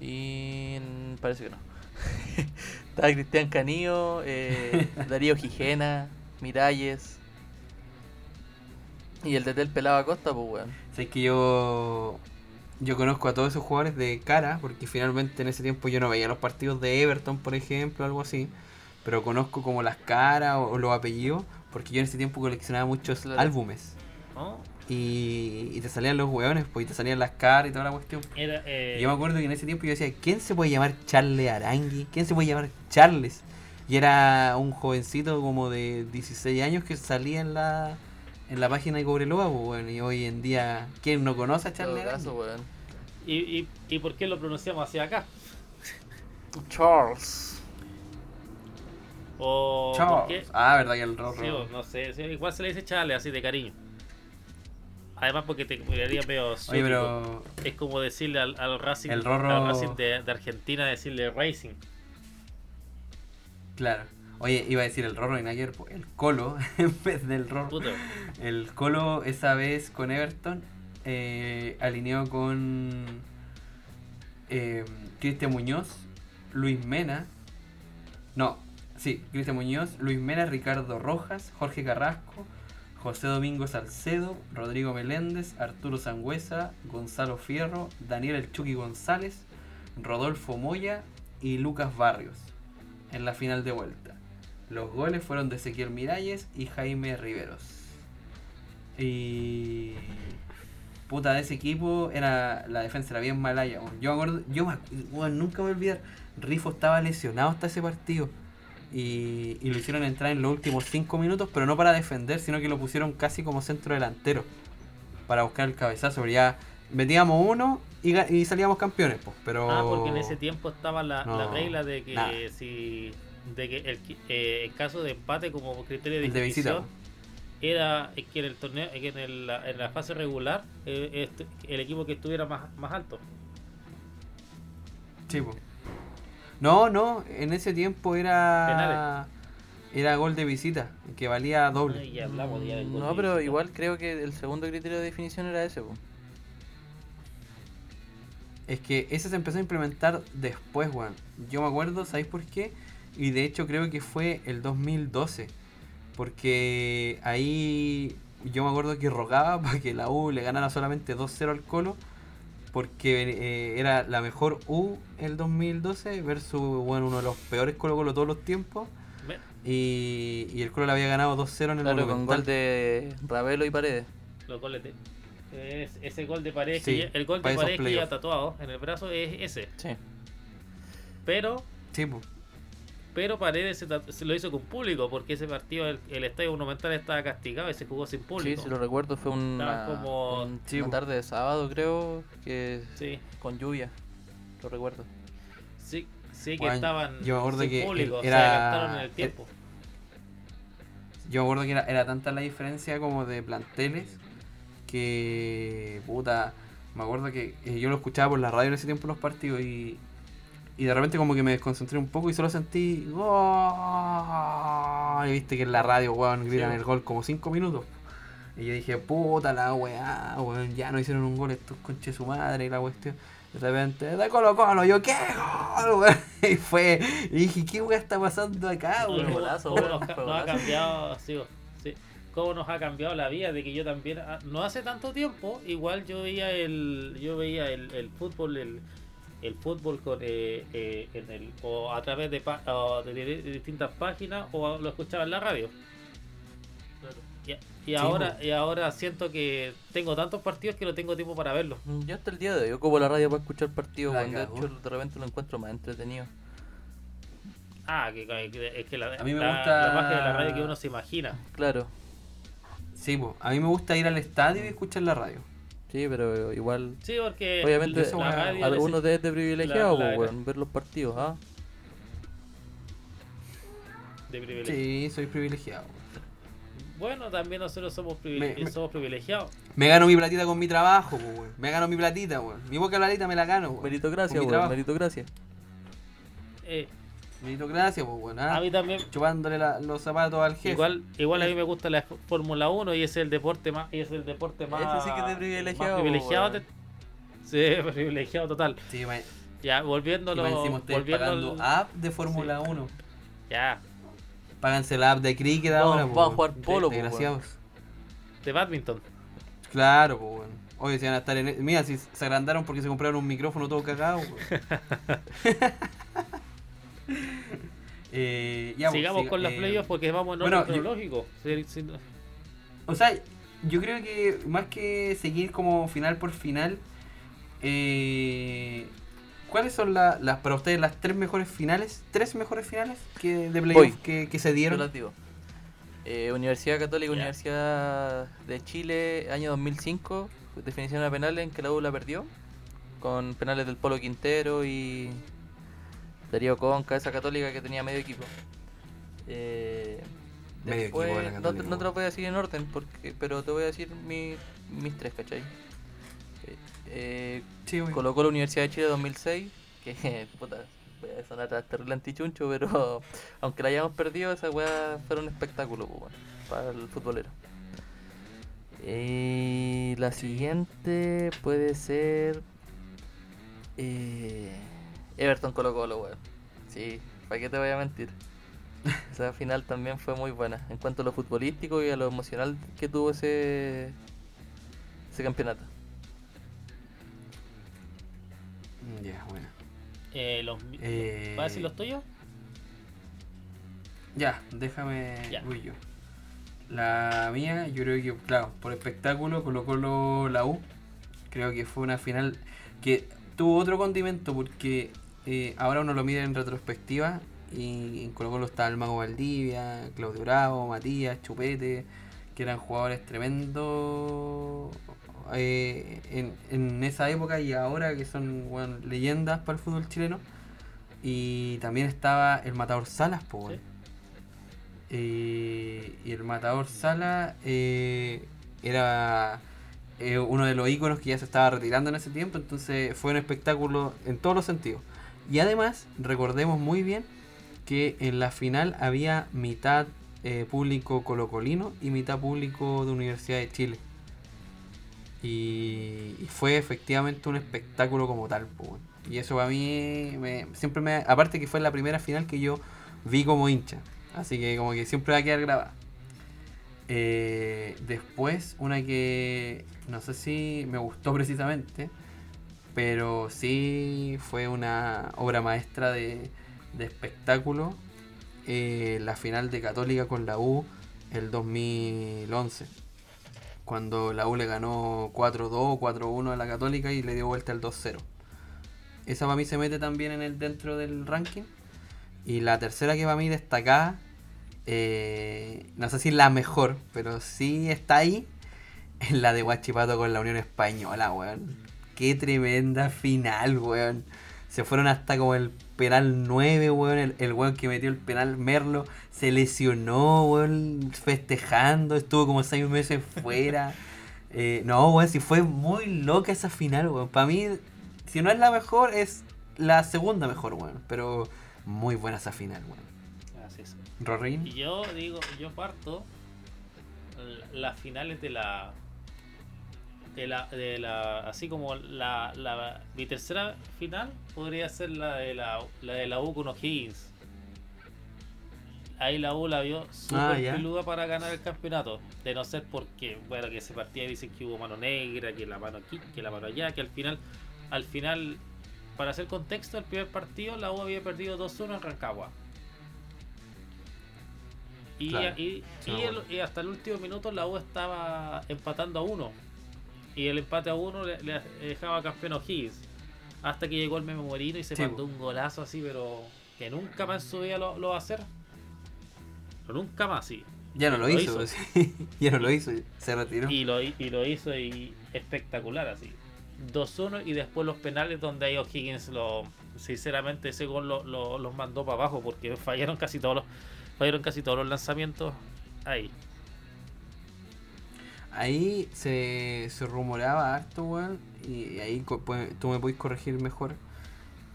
Y parece que no. (laughs) Estaba Cristian Canillo, eh, (laughs) Darío Gijena, Miralles. Y el de el pelado Acosta, pues weón. Sé que yo yo conozco a todos esos jugadores de cara, porque finalmente en ese tiempo yo no veía los partidos de Everton, por ejemplo, algo así, pero conozco como las caras o, o los apellidos, porque yo en ese tiempo coleccionaba muchos Claro. álbumes ¿no? y, y te salían los hueones, pues y te salían las caras y toda la cuestión. Era, eh, Y yo me acuerdo que en ese tiempo yo decía, ¿quién se puede llamar Charles Arangui? ¿Quién se puede llamar Charles? Y era un jovencito como de 16 años que salía en la en la página de Cobreloa, pues, bueno, y hoy en día, ¿quién no conoce a Charles caso, weón. ¿y, y, ¿Y por qué lo pronunciamos así acá? Charles. ¿O Charles. Ah, verdad que el rojo. Sí, no sé, sí, igual se le dice Charles así de cariño. Además porque te miraría medio Oye, pero Es como decirle al, al Racing, El Rorro- al Racing de, de Argentina, decirle Racing. claro. Oye, iba a decir el Rorro y pues, el Colo (laughs) en vez del Rorro. Puto. El Colo esa vez con Everton eh, alineó con eh, Cristian Muñoz, Luis Mena, no, sí, Cristian Muñoz, Luis Mena, Ricardo Rojas, Jorge Carrasco, José Domingo Salcedo, Rodrigo Meléndez, Arturo Sangüesa, Gonzalo Fierro, Daniel El Chucky González, Rodolfo Moya y Lucas Barrios en la final de vuelta. Los goles fueron de Ezequiel Miralles y Jaime Riveros. Y. puta, de ese equipo era la defensa era bien malaya. Yo me acuerdo, yo me weón, nunca me voy a olvidar, Rifo estaba lesionado hasta ese partido. Y, y lo hicieron entrar en los últimos 5 minutos, pero no para defender, sino que lo pusieron casi como centro delantero. Para buscar el cabezazo, pero ya metíamos uno y, salíamos campeones, pues. Pero... Ah, porque en ese tiempo estaba la, regla de que si de que el, eh, caso de empate como criterio de de visita, definición era que en el torneo que en, el- la, en la fase regular eh, este- el equipo que estuviera más, más alto Sí, po. No, no, en ese tiempo era. Penales. Era gol de visita, que valía doble. Ay, ya hablamos ya del gol No, de pero visita. igual creo que el segundo criterio de definición era ese, po. Es que ese se empezó a implementar después, weón. Yo me acuerdo, ¿sabéis por qué? Y de hecho creo que fue el 2012. Porque ahí yo me acuerdo que rogaba (laughs) para que la U le ganara solamente 2-0 al Colo. Porque eh, era la mejor U el 2012 versus bueno, uno de los peores Colo Colo todos los tiempos. Y, y el Colo le había ganado 2-0 en el Claro, con Monumental. gol de Ravelo y Paredes. los goles de es- ese gol de pared Sí, que ya- el gol de esos pared que ya tatuado en el brazo es ese Sí. pero Sí, po. Pero Paredes se, lo hizo con público porque ese partido el, el estadio monumental estaba castigado y se jugó sin Sí, público si lo recuerdo, fue una, como- un- Sí, una po. tarde de sábado, creo, que sí con lluvia. Lo recuerdo. sí sí que Bueno, estaban yo sin que público era- en el tiempo Yo me acuerdo que era, era tanta la diferencia como de planteles que, puta, me acuerdo que eh, yo lo escuchaba por la radio en ese tiempo los partidos y, y de repente como que me desconcentré un poco y solo sentí gol. Y viste que en la radio, weón, gritan Sí. el gol como 5 minutos. Y yo dije, puta la weá, weón, ya no hicieron un gol estos conches su madre y la cuestión. De repente, de Colo Colo, yo, ¿qué gol, weón? (laughs) Y fue, y dije, ¿qué weá está pasando acá, weón? golazo, cómo weón, nos, ha cambiado sí, sí, cómo nos ha cambiado la vida de que yo también ah, no hace tanto tiempo igual yo veía el yo veía el, el fútbol el, el fútbol con eh, eh, en el o a través de, pa- o de, di- de distintas páginas o lo escuchaba en la radio y, y ahora y ahora siento que tengo tantos partidos que no tengo tiempo para verlos Yo hasta el día de hoy ocupo la radio para escuchar partidos, La weón. De hecho, de repente lo encuentro más entretenido. ah que, que- es que la, A mí me la- gusta- la magia de la radio que uno se imagina Claro, Sí, po. a mí me gusta ir al estadio y escuchar la radio. Sí, pero igual. sí porque Obviamente, eso, Algunos de este privilegiado, la- la- pues, weón, ver los partidos, ¿ah? de privilegio Sí, soy privilegiado. Bueno, también nosotros somos, privile- Me- me- somos privilegiados. Me gano mi platita con mi trabajo, weón. Me gano mi platita, weón. Mi boca platita me la gano, weón. Meritocracia, weón, trabajo. meritocracia. Eh, Meritocracia, pues, weón. ah. a mí también, Chupándole la- los zapatos al jefe. igual, igual a mí me gusta la Fórmula 1 y es el deporte más, y es el deporte más, Ese sí que es de privilegiado, más privilegiado de- sí, (laughs) privilegiado total. Sí, ma- Ya, volviéndolo, volviendo app de Fórmula 1. ya, Páganse la app de cricket Vamos- ahora, vamos po, a jugar polo, po, Desgraciados. de badminton. Claro, pues, weón. Oye, si van a estar en. e- Mira, si se agrandaron porque se compraron un micrófono todo cagado, (laughs) Sigamos siga- con las eh, playoffs porque vamos en bueno, orden yo- cronológico. Sí, sí, no- O sea, yo creo que más que seguir como final por final, eh, ¿cuáles son la- las para ustedes las tres mejores finales? ¿Tres mejores finales que de Voy. playoff que, que se Yo dieron? las digo. Eh, Universidad Católica. Universidad de Chile, año 2005, definición a penales en que la U la perdió, con penales del Polo Quintero y Darío Conca, esa católica que tenía medio equipo. Eh, después, no, te- Católica, no te lo voy a decir en orden, porque, pero te voy a decir mi- mis tres, ¿cachai? Eh, eh, Sí. Colocó la Universidad de Chile 2006, que (laughs) puta, voy a sonar terrible antichuncho, pero (laughs) aunque la hayamos perdido, esa weá fue un espectáculo pues, bueno, para el futbolero. Y la siguiente puede ser eh, Everton Colo Colo, weón. Sí, ¿para qué te voy a mentir? (laughs) Esa final también fue muy buena en cuanto a lo futbolístico y a lo emocional que tuvo ese, ese campeonato. Mm, Ya, bueno. eh, los, Eh, ¿Vas a decir los tuyos? Ya, déjame. Ya. Voy yo. La mía, yo creo que, claro, por espectáculo, colocó la U. Creo que fue una final que tuvo otro condimento porque eh, ahora uno lo mira en retrospectiva y en Colo Colo estaba el Mago Valdivia, Claudio Bravo, Matías, Chupete, que eran jugadores tremendos eh, en, en esa época y ahora que son leyendas para el fútbol chileno. Y también estaba el Matador Salas, po, weón. Sí. Eh, y el Matador Sala eh, era eh, uno de los íconos que ya se estaba retirando en ese tiempo, entonces fue un espectáculo en todos los sentidos. Y además, recordemos muy bien que en la final había mitad eh, público colocolino y mitad público de Universidad de Chile. Y, fue efectivamente un espectáculo como tal. Y eso para mí siempre me... Aparte que fue la primera final que yo vi como hincha. Así que como que siempre va a quedar grabada. Eh, después, una que no sé si me gustó precisamente, pero sí fue una obra maestra de, de espectáculo. eh, la final de Católica con la U el 2011. Cuando la U le ganó 4-2, 4-1 a la Católica y le dio vuelta el 2-0. Esa para mí se mete también en el dentro del ranking. Y la tercera que para mí destacada, eh, no sé si la mejor, pero sí está ahí, es la de Guachipato con la Unión Española, weón. Qué tremenda final, weón. Se fueron hasta como el penal 9, weón. El, el weón que metió el penal Merlo se lesionó, weón, festejando. Estuvo como seis meses (laughs) fuera. Eh, no, weón, sí fue muy loca esa final, weón. Para mí, si no es la mejor, es la segunda mejor, weón. Pero muy buena esa final, weón. Así es. Rorín. Y yo digo, yo parto las finales de la de la, de la así como la, la mi tercera final podría ser la de la, la de la U con O'Higgins. Ahí la U la vio súper Ah, peluda para ganar el campeonato. De no ser porque, bueno, que ese partido dicen que hubo mano negra, que la mano aquí, que la mano allá, que al final, al final, para hacer contexto, el primer partido la U había perdido 2-1 en Rancagua. Y, Claro, y- el- y hasta el último minuto la U estaba empatando a uno. Y el empate a uno le, le dejaba campeón O'Higgins. Hasta que llegó el Memo Morino y se Sí, mandó un golazo así, pero que nunca más en su vida lo, lo va a hacer. Pero nunca más, sí. Ya no lo, Lo hizo, hizo. (laughs) sí. ya no lo hizo, se retiró. Y lo, y lo hizo y espectacular así. 2-1 y después los penales donde ahí O'Higgins lo sinceramente ese gol lo, lo- los mandó para abajo porque (laughs) fallaron casi todos los fallaron casi todos los lanzamientos ahí. Ahí se, se rumoraba harto, weón, y ahí co- pu- tú me puedes corregir mejor,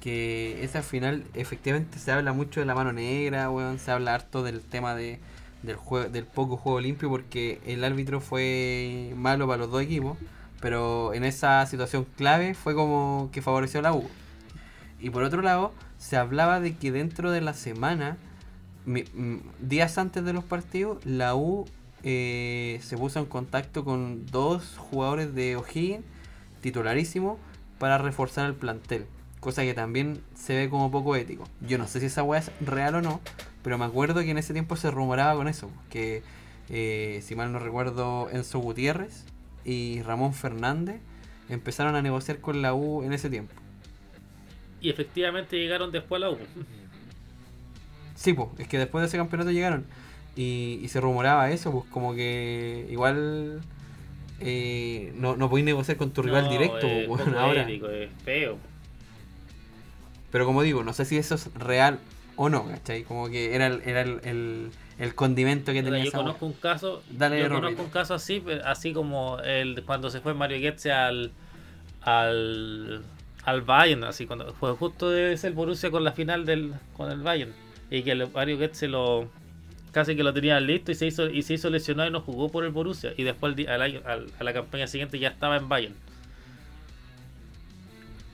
que esa final efectivamente se habla mucho de la mano negra, weón, se habla harto del tema de, del, jue- del poco juego limpio porque el árbitro fue malo para los dos equipos, pero en esa situación clave fue como que favoreció a la U. Y por otro lado, se hablaba de que dentro de la semana, días antes de los partidos, la U eh, se puso en contacto con dos jugadores de O'Higgins, titularísimos, para reforzar el plantel. Cosa que también se ve como poco ético. Yo no sé si esa weá es real o no, pero me acuerdo que en ese tiempo se rumoraba con eso. Que, eh, si mal no recuerdo, Enzo Gutiérrez y Ramón Fernández empezaron a negociar con la U en ese tiempo. Y efectivamente llegaron después a la U. Sí, pues, es que después de ese campeonato llegaron. Y, y se rumoraba eso, pues como que igual eh, no, no podéis negociar con tu rival directo, es pues, ahora. ético, es feo. Pero como digo, no sé si eso es real o no, ¿cachai? Como que era el, era el, el, el condimento que tenía yo esa conozco un caso, Dale, yo conozco un caso así, así como el cuando se fue Mario Götze al al al Bayern, así cuando fue justo debe ser el Borussia con la final del con el Bayern y que el Mario Götze lo casi que lo tenía listo y se hizo y se hizo lesionado y no jugó por el Borussia y después al a la campaña siguiente ya estaba en Bayern.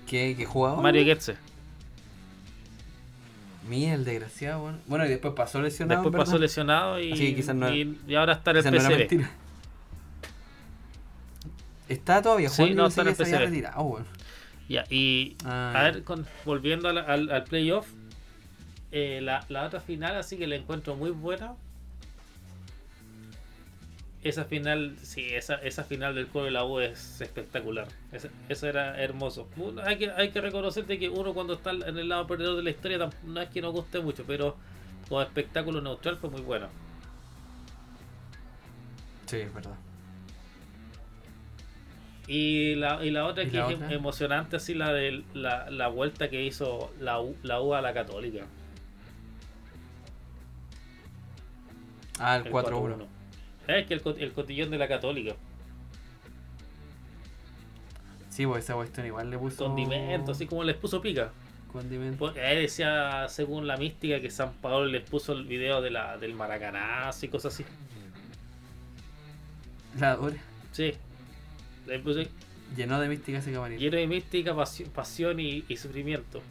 ¿Qué, qué jugaba? Mario Götze. Mía, el desgraciado, weón. Bueno, y después pasó lesionado. Después pasó lesionado y, no- y, y ahora está en el Quizás no. Está todavía Sí, jugando, no, yo está en el. Ya, y Ah, a ver, con- volviendo al playoff, eh, la, la otra final así que la encuentro muy buena esa final, sí, esa, esa final del Colo de la U es espectacular. Esa- Eso era hermoso. Uno- hay, que, hay que reconocerte que uno cuando está en el lado perdedor de la historia no es que nos guste mucho, pero como espectáculo neutral fue muy bueno. Sí, es verdad. Y la, y la otra ¿Y que la es otra? em- emocionante, así la de la, la vuelta que hizo la U, la U a la Católica. Ah, el El 4-1. 4-1. Es que el, el cotillón de la Católica. Sí, pues esa cuestión igual le puso. Condimento, así como les puso pica. Condimento. Pues, Él decía, según la mística, que San Pablo les puso el video de la, del maracanazo y cosas así. La dura. Sí. Le puso Llenó de mística ese camarín. lleno de mística, pasión, pasión y, y sufrimiento.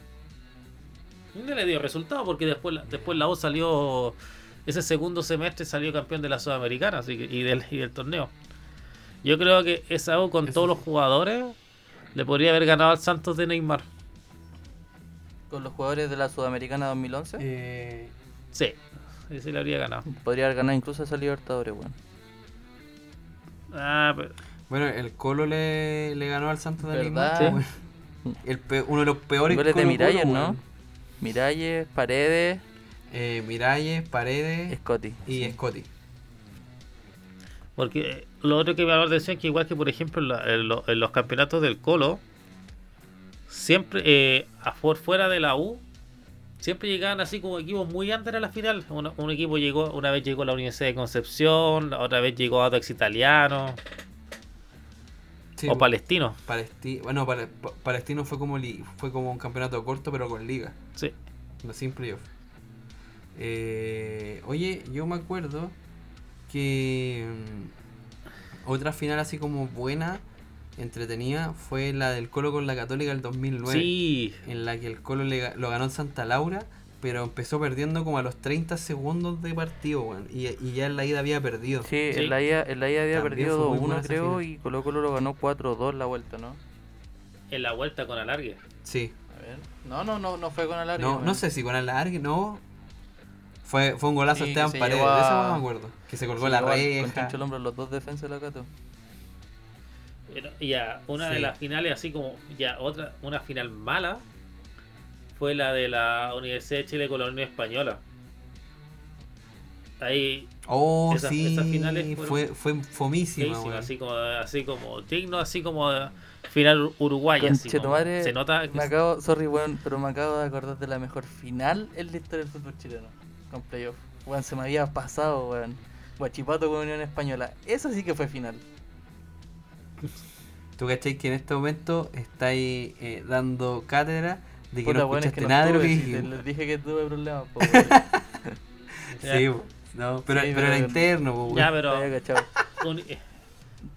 No le dio resultado porque después, la- después la U salió, ese segundo semestre salió campeón de la Sudamericana así que, y, del, y del torneo. Yo creo que esa U con Eso todos sí. los jugadores le podría haber ganado al Santos de Neymar. Con los jugadores de la Sudamericana 2011. Eh, Sí, sí, sí le habría ganado. Podría haber ganado incluso esa Libertadores, weón. Ah, pero- bueno, el Colo le, le ganó al Santos de ¿Verdad? Neymar. El pe- uno de los peores Goles de Miralles, ¿no? Miralles, Paredes, Eh, Miralles, Paredes Scotty. y Scotty. Porque eh, lo otro que me llamó la atención es que igual que por ejemplo en, la- en lo- en los campeonatos del Colo, siempre eh, a fuera de la U, siempre llegaban así como equipos muy under a la final. Un, un equipo llegó, una vez llegó la Universidad de Concepción, la otra vez llegó Audax Italiano Sí, o Palestino. Palesti- bueno, Pale- Pa- Palestino fue como li- fue como un campeonato corto pero con liga, Sí. no sin playoff. Eh, oye, yo me acuerdo que mm, otra final así como buena, entretenida, fue la del Colo con la Católica del 2009. Sí, en la que el Colo le ga- lo ganó en Santa Laura, pero empezó perdiendo como a los 30 segundos de partido, y, y ya en la ida había perdido. Sí, Sí. En, la ida, en la ida había También perdido fue muy buena 2-1 esa creo final. y Colo Colo lo ganó 4-2 la vuelta, ¿no? en la vuelta con alargue. Sí. A ver. No, no, no, no fue con alargue. No, no sé si con alargue, no. Fue, fue un golazo Sí, Esteban que se Paredes, de eso a- no me acuerdo. Que se colgó la Con reja. Tincho el hombro los dos defensas de la Cato. Ya, una de las finales así como, ya, otra, una final mala fue la de la Universidad de Chile con la Unión Española. Ahí Oh, Esas- sí, esas finales fue, fue fomísima, feísima, weón. así como así como digno, así como de final uruguaya. así como- se nota que Me acabo, sorry, weón, pero me acabo de acordar de la mejor final en la historia del fútbol chileno. Con playoff. Weón, se me había pasado, weón. Guachipato con Unión Española. Eso sí que fue final. Tú cachai que en este momento estáis eh, dando cátedra de que Puta, no es escuchaste que no nada de lo estuve, que si te- dijimos. Les dije que tuve problemas, po. (laughs) Sí, po. no, pero, Sí, pero era pero- interno, po, Ya, pero (laughs)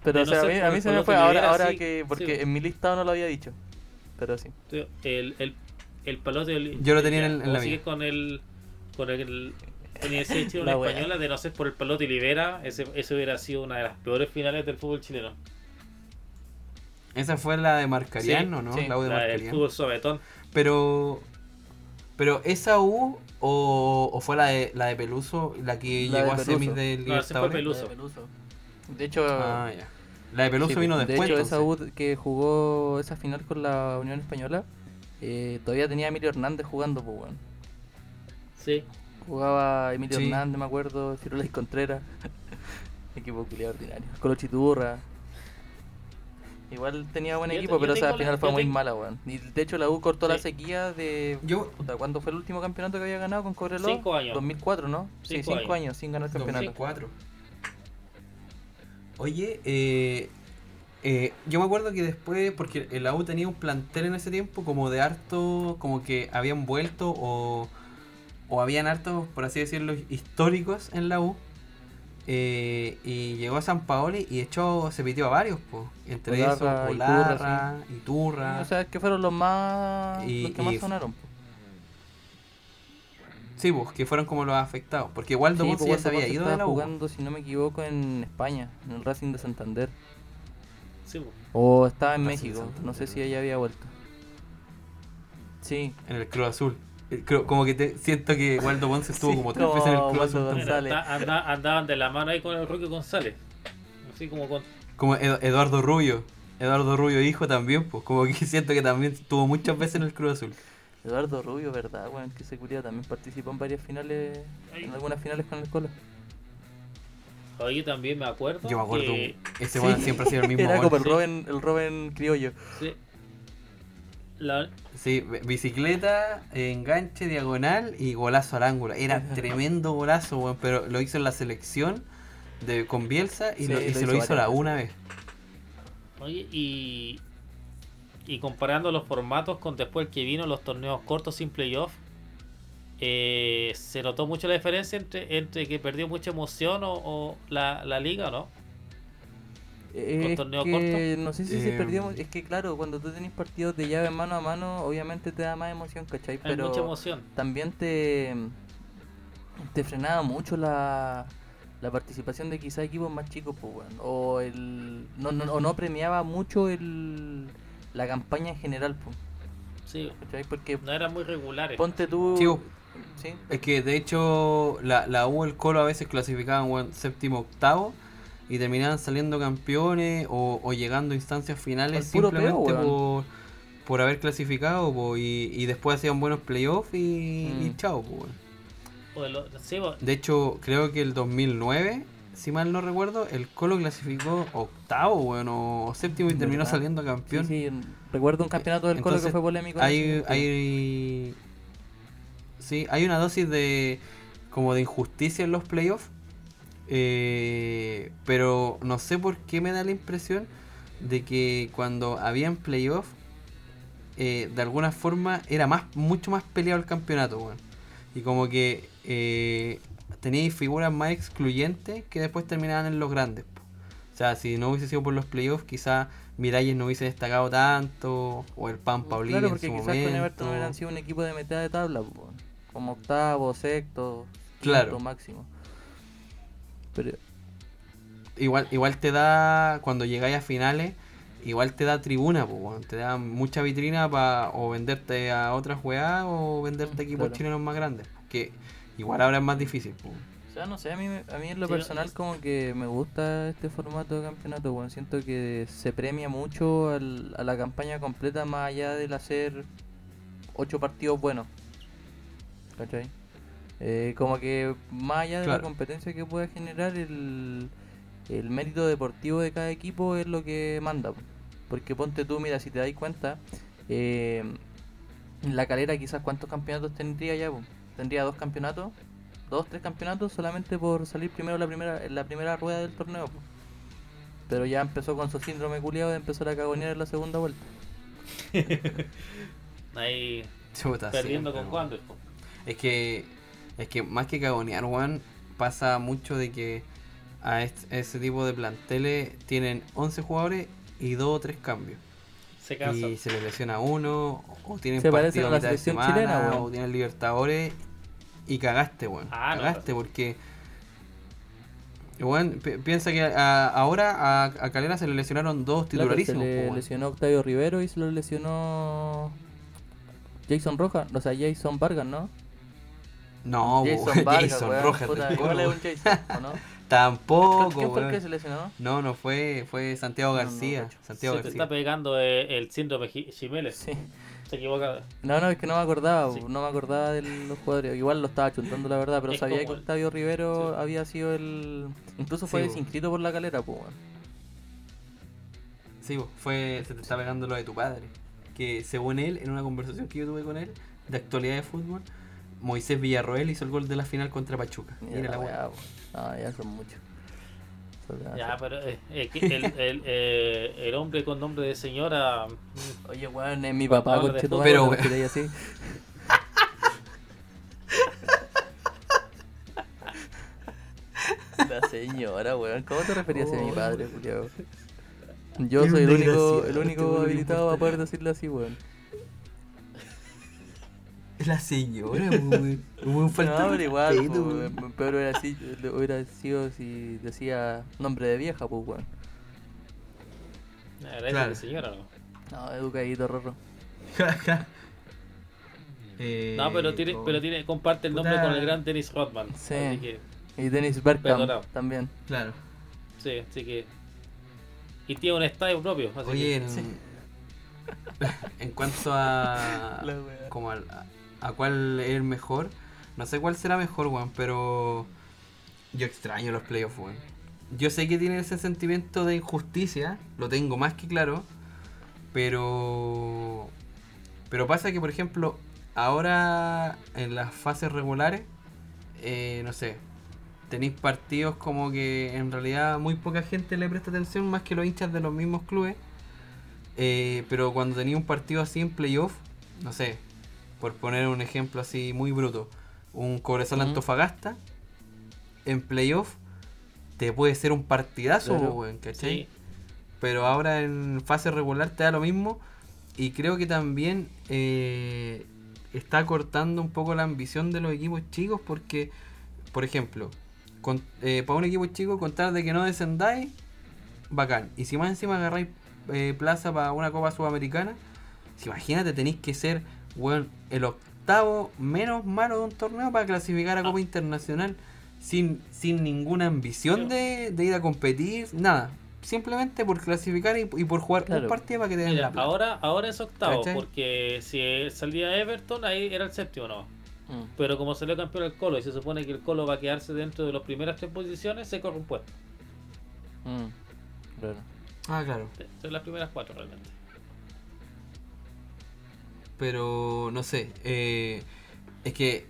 Pero, o sea, no a mí, a mí el se me fue que ahora, libera, ahora sí, que. Porque sí. en mi listado no lo había dicho. Pero sí. el, el, el palote del- Yo lo tenía ya, en el- la sigue mía. con el con el Universidad (laughs) de La la wea. española de no ser por el palote y libera ese, eso hubiera sido una de las peores finales del fútbol chileno Esa fue la de Marcariano, Sí, ¿no? sí, la U de la del Marcariano. fútbol suavetón Pero. Pero esa U o, o fue la de la de Peluso, la que La llegó de a semis de No, ese fue Libertadores. Peluso. La de Peluso. De hecho. Ah, ya. La de Peluso sí, vino de después. hecho, esa. U que jugó esa final con la Unión Española. eh, todavía tenía a Emilio Hernández jugando, pues, weón. Sí Jugaba Emilio Sí. Hernández, me acuerdo, Cirula y Contreras. (laughs) Equipo culiado ordinario. Colo Chiturra. Igual tenía buen Yo equipo, yo pero esa tengo la- final fue muy tengo- mala, weón. Y de hecho la U cortó la sequía de... Yo, Puta, ¿Cuándo fue el último campeonato que había ganado con Cobreloa? Cinco años. 2004, ¿no? sí, Cinco cinco años. sin ganar el campeonato. 2004. Oye, eh, eh, yo me acuerdo que después, porque el la U tenía un plantel en ese tiempo como de harto, como que habían vuelto o, o habían hartos, por así decirlo, históricos en la U. eh, y llegó a San Paoli y echó, se pitió a varios, po. entre esos Iturra, Olarra, Iturra. O sea, es que fueron los más... Y- los que más sonaron. po. sí, pues, que fueron como los afectados. Porque Waldo Sí, Ponce ya se había ido de la U. jugando, si no me equivoco, en España, en el Racing de Santander. sí po. O estaba en Racing México, no sé si ella había vuelto. Sí. En el Cruz Azul. El Cruz- Como que te, siento que Waldo Ponce estuvo Sí, como tres veces en el Cruz Waldo Azul. González. Anda- andaban de la mano ahí con el Roque González así como con. Como Ed- Eduardo Rubio. Eduardo Rubio hijo también, pues como que (laughs) siento que también estuvo muchas veces en el Cruz Azul. Eduardo Rubio, ¿verdad? Weón, que culiao también participó en varias finales, en algunas finales con el Colo. Oye, también me acuerdo. Yo me acuerdo, que- ese weón siempre ha sido el (laughs) mismo Era gol. como el sí. Robin, el Robin criollo. sí, la- Sí, bi- bicicleta, enganche, diagonal y golazo al ángulo. Era tremendo golazo, weón, pero lo hizo en la selección de, con Bielsa y, Sí, lo- y lo se lo hizo la una vez. Oye, y, y comparando los formatos con después que vino los torneos cortos sin playoff, eh, se notó mucho la diferencia entre, entre que perdió mucha emoción o, o la, la liga, ¿no? Es torneo que no sé si se Eh, perdió. Es que claro, cuando tú tenés partidos de llave mano a mano, obviamente te da más emoción, ¿cachai? Hay Pero mucha emoción. también te, te frenaba mucho la, la participación de quizá equipos más chicos, pues. O, el, no, no, o no premiaba mucho el, la campaña en general, pues, Sí, ¿cachai? Porque no eran muy regulares. ponte tú. Sí, Es que de hecho la, la U, el Colo a veces clasificaban weón, séptimo, octavo y terminaban saliendo campeones o, o llegando a instancias finales simplemente peo, por, por haber clasificado po, y, y después hacían buenos playoffs y, y Mm. chao. po, de hecho, creo que el 2009, si mal no recuerdo, el Colo clasificó octavo, bueno, o séptimo y terminó ¿Verdad? saliendo campeón. sí, recuerdo un campeonato del Colo que fue polémico. Hay, hay, sí, hay una dosis de como de injusticia en los playoffs, eh, pero no sé por qué me da la impresión de que cuando habían playoffs, eh, de alguna forma era más mucho más peleado el campeonato, weón. Y como que eh, teníais figuras más excluyentes que después terminaban en los grandes. po. O sea, si no hubiese sido por los playoffs, quizás Miralles no hubiese destacado tanto, o el Pan Paulino Claro, en porque su quizás momento. con Everton hubieran sido un equipo de mitad de tabla, po, como octavo, sexto, Claro. máximo. Pero Igual, igual te da, cuando llegáis a finales, igual te da tribuna, po, weón. te da mucha vitrina para o venderte a otras weas o venderte a equipos Claro. chilenos más grandes. Que igual ahora es más difícil. po. O sea, no sé, a mí, a mí en lo Sí, personal como que me gusta este formato de campeonato, bueno, siento que se premia mucho al- a la campaña completa más allá del hacer ocho partidos buenos. ¿Cachai? Eh, como que más allá de la competencia que pueda generar, el, el mérito deportivo de cada equipo es lo que manda. po. Porque ponte tú, mira, si te das cuenta, eh, la calera quizás cuántos campeonatos tendría ya, tendría dos campeonatos dos, tres campeonatos solamente por salir primero la primera, en la primera rueda del torneo. po. Pero ya empezó con su síndrome culiado de empezar a cagonear en la segunda vuelta. (laughs) ahí Chuta, perdiendo siempre, con po. Es que, es que más que cagonear, weón, pasa mucho de que a ese tipo de planteles tienen 11 jugadores y dos o tres cambios. Se cansa. Y se les lesiona uno, o tienen Se partido a la mitad de selección semana, chilena, o tienen Libertadores, y cagaste, weón. Ah, no, cagaste porque... Pi- piensa que a- ahora a, a Calera se le lesionaron dos Claro, se titularísimos. po, le lesionó Octavio Rivero y se lo lesionó Jason Rojas, o sea, Jason Vargas, ¿no? No, Jason Vargas, Jason weón, Rojas puta, igual es un Jason, ¿o no? (laughs) Tampoco, ¿Quién fue el que se lesionó? No, no fue, fue Santiago No, no, García. cacho. Santiago Se te García. está pegando eh, el síndrome Jiménez. Sí. Se equivoca. No, no, es que no me acordaba, Sí. no me acordaba de los jugadores. Igual lo estaba chuntando la verdad, pero Es sabía que el- Octavio Rivero Sí. había sido el. Incluso fue desinscrito por la calera, pues. Sí, fue, se te está pegando lo de tu padre. Que según él, en una conversación que yo tuve con él, de actualidad de fútbol, Moisés Villarroel hizo el gol de la final contra Pachuca. Mira la weá. No, ya son muchos. Ya, pero eh, eh, el, el, eh, el hombre con nombre de señora. mm, Oye, weón, es mi papá, conche Pero, ¿no weón. así? La señora, weón. ¿Cómo te referías a mi Oh. padre, Julio? Yo Es soy el único, el único que habilitado para poder decirle así, weón. La señora, weón. (laughs) Weón, falta No, pero igual, respeto, peor hubiera, si- hubiera sido si decía nombre de vieja, pues, weón. Era Claro. de señora, ¿no? No, educadito, Rorro. (laughs) Eh, No, pero tiene, con- pero tiene, comparte el nombre Puta. con el gran Dennis Rodman. Sí. Así que, Y Dennis Bergkamp Perdonado. también. Claro. sí, así que Y tiene un estadio propio. Así Oye, que- en, (laughs) en cuanto a, La wea. como al- a, a cuál es el mejor, no sé cuál será mejor, weón, pero yo extraño los playoffs, weón. Yo sé que tiene ese sentimiento de injusticia, lo tengo más que claro, pero pero pasa que, por ejemplo, ahora en las fases regulares, eh, no sé, tenéis partidos como que en realidad muy poca gente le presta atención, más que los hinchas de los mismos clubes. Eh, pero cuando tenía un partido así en playoff, no sé, por poner un ejemplo así muy bruto, un Cobresal Ujú. Antofagasta, en playoff, te puede ser un partidazo, Claro. ¿cachai? Sí. pero ahora en fase regular te da lo mismo y creo que también eh, está cortando un poco la ambición de los equipos chicos porque, por ejemplo, con- eh, para un equipo chico contar de que no descendáis, bacán. Y si más encima agarráis eh, plaza para una Copa Sudamericana, si imagínate tenéis que ser weón, el octavo menos malo de un torneo para clasificar a Copa Internacional sin, sin ninguna ambición de, de ir a competir, nada. Simplemente por clasificar y, y por jugar Claro. un partido para que te den Mira, la plata. ahora, ahora es octavo, ¿Cachai? porque si salía Everton, ahí era el séptimo, ¿no? Mm. Pero como salió campeón el Colo y se supone que el Colo va a quedarse dentro de las primeras tres posiciones, se corre un puesto. Mm. Claro. Ah, claro. De las primeras cuatro realmente. Pero no sé. eh, es que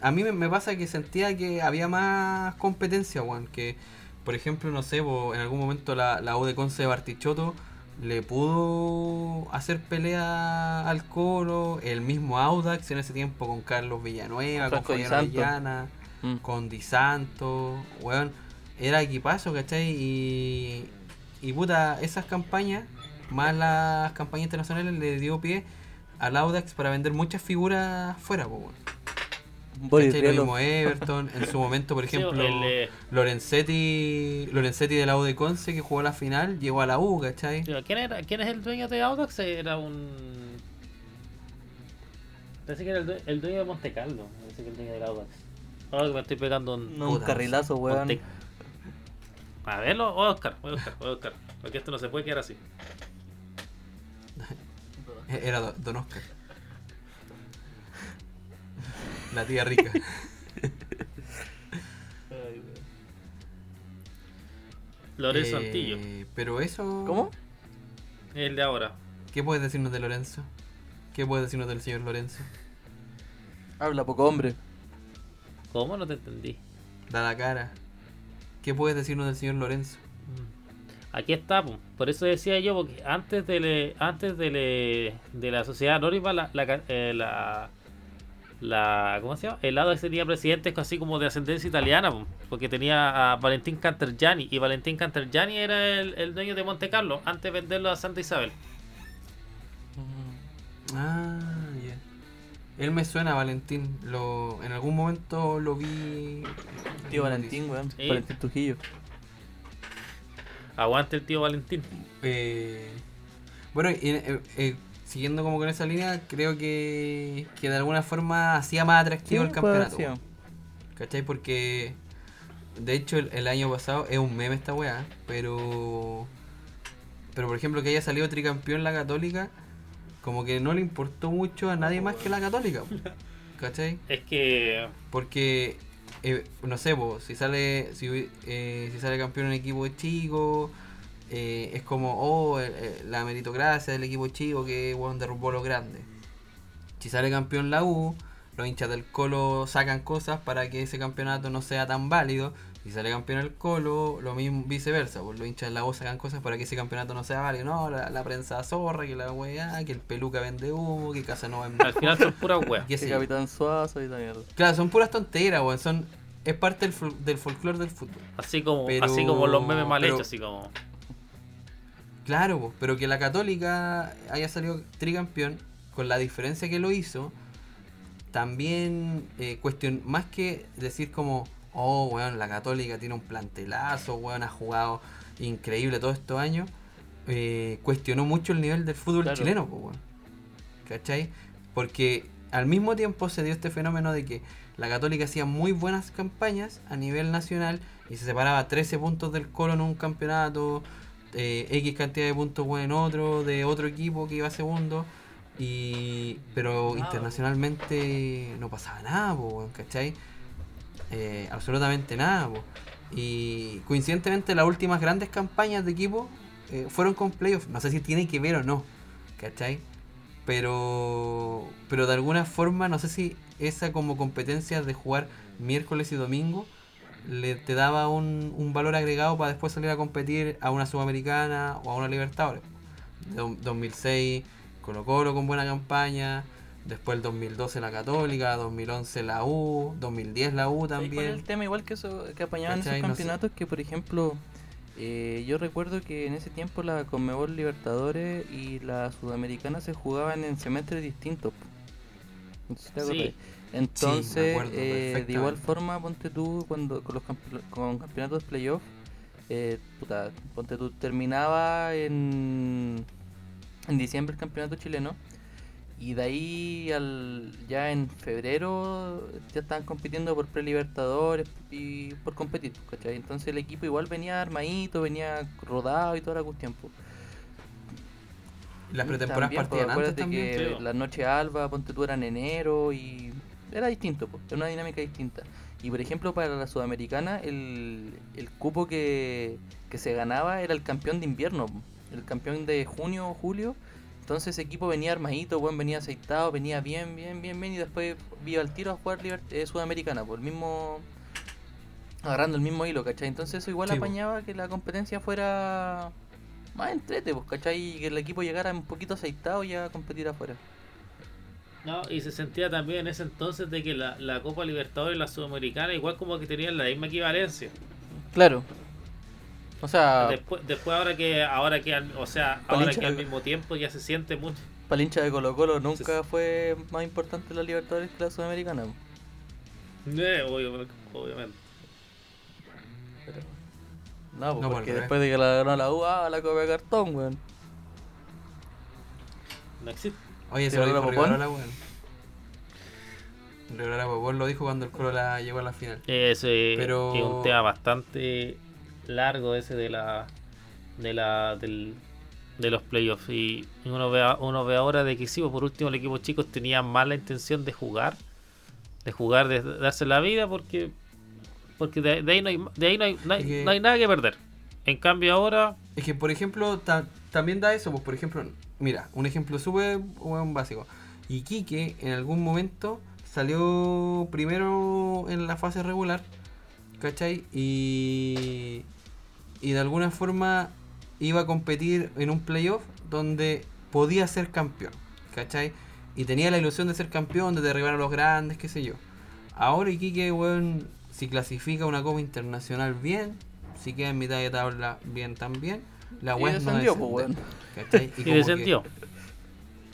a mí me, me pasa que sentía que había más competencia, Juan. Que, por ejemplo, no sé, en algún momento la, la U de Conce de Bartichotto le pudo hacer pelea al Colo. El mismo Audax en ese tiempo con Carlos Villanueva, con Franco Fabián. Orellana, Mm. con Di Santo, weón. Era equipazo, ¿cachai? Y, y puta, esas campañas, más las campañas internacionales, le dio pie al Audax para vender muchas figuras fuera. Boris ¿Cachai? Lo mismo Everton, en su momento, por (laughs) Sí, ejemplo, el, eh, Lorenzetti, Lorenzetti de la U de Conce, que jugó la final, llegó a la U, ¿cachai? ¿Quién, era, ¿Quién es el dueño de Audax? Era un. Parece que era el, due- el dueño de Monte Carlo. Parece que el dueño del Audax. Ahora que me estoy pegando un. No, un Puta, carrilazo, weón. Monte- A verlo, voy a buscar, voy a buscar, voy a buscar. Porque esto no se puede quedar así. (laughs) Era Do- Don Oscar. La tía rica. (laughs) Lorenzo Eh, Antillo, Pero eso. ¿Cómo? el de ahora. ¿Qué puedes decirnos de Lorenzo? ¿Qué puedes decirnos del señor Lorenzo? Habla poco hombre. ¿Cómo? No te entendí. Da la cara. ¿Qué puedes decirnos del señor Lorenzo? Aquí está, po. por eso decía yo, porque antes de le- antes de, le- de la sociedad anónima, la, la, ca- eh, la, la- ¿cómo se llama? El lado tenía presidentes así como de ascendencia italiana, po, porque tenía a Valentín Cantergiani, y Valentín Cantergiani era el, el dueño de Monte Carlo, antes de venderlo a Santa Isabel. Ah, ya. Él me suena, Valentín. Lo, en algún momento lo vi. Tío Valentín, weón. Sí. Valentín Trujillo. Aguante el tío Valentín. Eh, bueno, eh, eh, siguiendo como con esa línea, creo que, que de alguna forma hacía más atractivo el Sí, haber campeonato. ¿Cachai? Porque de hecho el, el año pasado es un meme esta weá, pero pero por ejemplo que haya salido tricampeón la católica, como que no le importó mucho a nadie más que la católica. (laughs) ¿Cachai? Es que Porque, eh, no sé, si sale si, eh, si sale campeón un equipo chico, eh, es como, oh, eh, eh, la meritocracia del equipo chico que bueno, derrumbó los grandes. Si sale campeón la U, los hinchas del Colo sacan cosas para que ese campeonato no sea tan válido. Si sale campeón el Colo, lo mismo viceversa, pues los hinchas de la U sacan cosas para que ese campeonato no sea válido. No, la, la prensa zorra, que la weá, que el peluca vende humo, que Casanova es al final son puras weas. (laughs) Que. Capitán Suazo y la mierda. Claro, son puras tonteras, weón. Son, es parte del, fol- del folclore del fútbol. Así como, Pero- así como los memes mal pero- hechos, así como. Claro, po, pero que la Católica haya salido tricampeón, con la diferencia que lo hizo, también eh, cuestión, más que decir como, oh, weón, la Católica tiene un plantelazo, weón, ha jugado increíble todos estos años, eh, cuestionó mucho el nivel del fútbol Claro. chileno, po, weón. ¿Cachai? Porque al mismo tiempo se dio este fenómeno de que la Católica hacía muy buenas campañas a nivel nacional y se separaba 13 puntos del Colo en un campeonato, eh, X cantidad de puntos weón, en otro, de otro equipo que iba segundo. Y, pero internacionalmente no pasaba nada, po, weón, ¿cachai? Eh, absolutamente nada. Y coincidentemente las últimas grandes campañas de equipo eh, fueron con playoffs. No sé si tiene que ver o no, ¿cachai? Pero, pero de alguna forma, no sé si esa como competencia de jugar miércoles y domingo le te daba un, un valor agregado para después salir a competir a una Sudamericana o a una Libertadores. Do- 2006 Colo Colo con buena campaña, después el 2012 la Católica, 2011 la U, 2010 la U ¿Sabes cuál es también. el tema igual que eso que apañaban esos ¿Cachai? No sé. campeonatos que por ejemplo eh, yo recuerdo que en ese tiempo la Conmebol Libertadores y la Sudamericana se jugaban en semestres distintos. Sí. Entonces, acuerdo eh, de igual forma, ponte tú cuando con los campe- con campeonatos de playoff, eh, puta, ponte tú terminaba en en diciembre el campeonato chileno y de ahí al ya en febrero ya estaban compitiendo por prelibertadores y por competir, ¿cachai? Entonces el equipo igual venía armadito, venía rodado y toda la cuestión. po. Las pretemporadas partían antes también. que Sí, la noche alba, ponte tú era en enero y era distinto, po, era una dinámica distinta. Y por ejemplo para la sudamericana el, el cupo que, que se ganaba era el campeón de invierno, el campeón de junio o julio. Entonces ese equipo venía armadito, buen, venía aceitado, venía bien, bien, bien, bien y después iba al tiro a jugar eh, sudamericana, por el mismo agarrando el mismo hilo, ¿cachai? Entonces eso igual Sí, apañaba que la competencia fuera más entrete, pues, ¿cachai? Y que el equipo llegara un poquito aceitado y a competir afuera. No, y se sentía también en ese entonces de que la, la Copa Libertadores y la Sudamericana igual como que tenían la misma equivalencia. Claro. O sea, Después, después ahora que ahora que al- o sea, ahora que al mismo tiempo ya se siente mucho. para el hincha de Colo Colo nunca Sí. fue más importante la Libertadores que la Sudamericana. Eh, obvio- obviamente. No, pues, No, porque después de que la ganó la U, ah, la copa de cartón, weón. No existe. Oye, ¿Sí, se lo dijo Rivarola weón. Rivarola Popón lo dijo cuando el Colo la llegó a la final. Ese Pero- es un tema bastante largo ese de la de la del, de los playoffs y uno ve uno ve ahora de que sí, pues, por último el equipo chicos tenía más la intención de jugar, de jugar, de darse la vida porque porque de, de ahí no hay de ahí no hay, no hay- Es que- no hay nada que perder. En cambio ahora Es que, por ejemplo, ta- también da eso, pues, por ejemplo, mira, un ejemplo súper básico. Iquique en algún momento salió primero en la fase regular, ¿cachai? Y, y de alguna forma iba a competir en un playoff donde podía ser campeón, ¿cachai? Y tenía la ilusión de ser campeón, de derribar a los grandes, qué sé yo. Ahora Iquique, weón, si clasifica una Copa Internacional bien, si queda en mitad de tabla bien también, la Y weá es no descendió, pues, ¿cachai? y (laughs) que- descendió.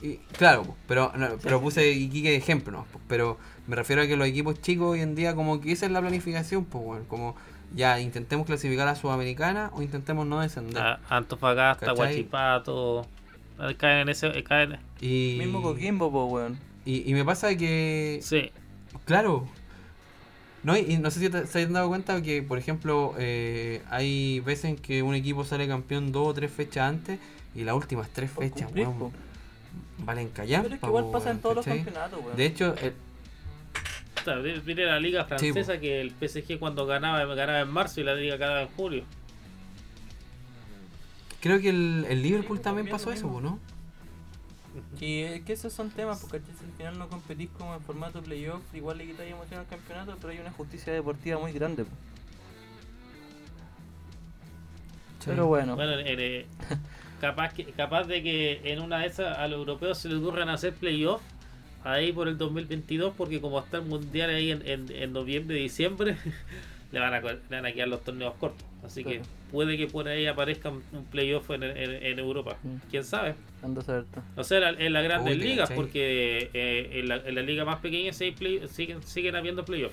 y- claro, po, pero, no, pero puse Iquique de ejemplo, ¿no? Pero me refiero a que los equipos chicos hoy en día como que esa es la planificación, pues bueno, como ya intentemos clasificar a Sudamericana o intentemos no descender. A- Antofagasta, ¿Cachai? Guachipato, eh, caen en ese eh, caen, y, Mismo Coquimbo, po, weón. y, y me pasa que, sí, claro, no, y, no sé si te, se han dado cuenta que, por ejemplo, eh, hay veces en que un equipo sale campeón dos o tres fechas antes y las últimas tres fechas, cumplir, weón, valen callar. Pero es que igual pasa en todos los campeonatos, weón. De hecho, el- O sea, Mire la liga francesa que el PSG cuando ganaba ganaba en marzo y la liga ganaba en julio. creo que el, el Liverpool también también pasó eso. ¿no? Y es que esos son temas, porque si al final no competís como en formato playoff, igual le quitáis emoción al campeonato, pero hay una justicia deportiva muy grande. po. Pero bueno, Bueno, en- eh, (laughs) capaz que capaz de que en una de esas a los europeos se les ocurran hacer playoff ahí por el 2022 porque como está el mundial ahí en, en, en noviembre diciembre (laughs) le van a le van a quedar los torneos cortos así que puede que por ahí aparezca un playoff en, en, en Europa Mm. quién sabe anda a saber tú. o sea la- en las grandes Uy, ligas porque eh, en, la, en la liga más pequeña sí hay play- siguen siguen habiendo playoff